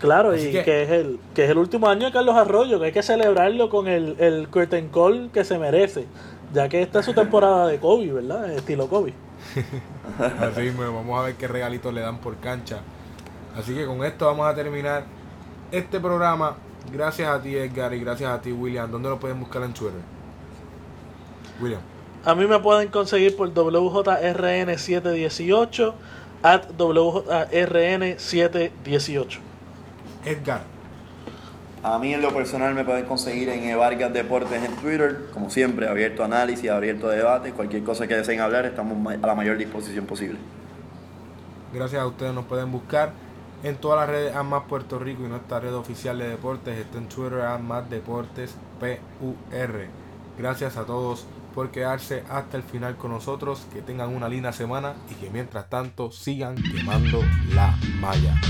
D: Claro, y que, es el, que es el último año de Carlos Arroyo, que hay que celebrarlo con el, el curtain call que se merece, ya que esta es su temporada de Kobe, ¿verdad? Estilo Kobe.
C: Así mismo, vamos a ver qué regalitos le dan por cancha. Así que con esto vamos a terminar este programa. Gracias a ti Edgar y gracias a ti William. ¿Dónde lo pueden buscar en Twitter? William.
D: A mí me pueden conseguir por WJRN718 at WJRN718.
C: Edgar.
E: A mí en lo personal me pueden conseguir en Evargas Deportes en Twitter, como siempre, abierto a análisis, abierto a debate, cualquier cosa que deseen hablar, estamos a la mayor disposición posible.
C: Gracias a ustedes nos pueden buscar en todas las redes AMAS Puerto Rico y nuestra red oficial de deportes está en Twitter AMAS Deportes PUR. Gracias a todos por quedarse hasta el final con nosotros. Que tengan una linda semana y que mientras tanto sigan quemando la malla.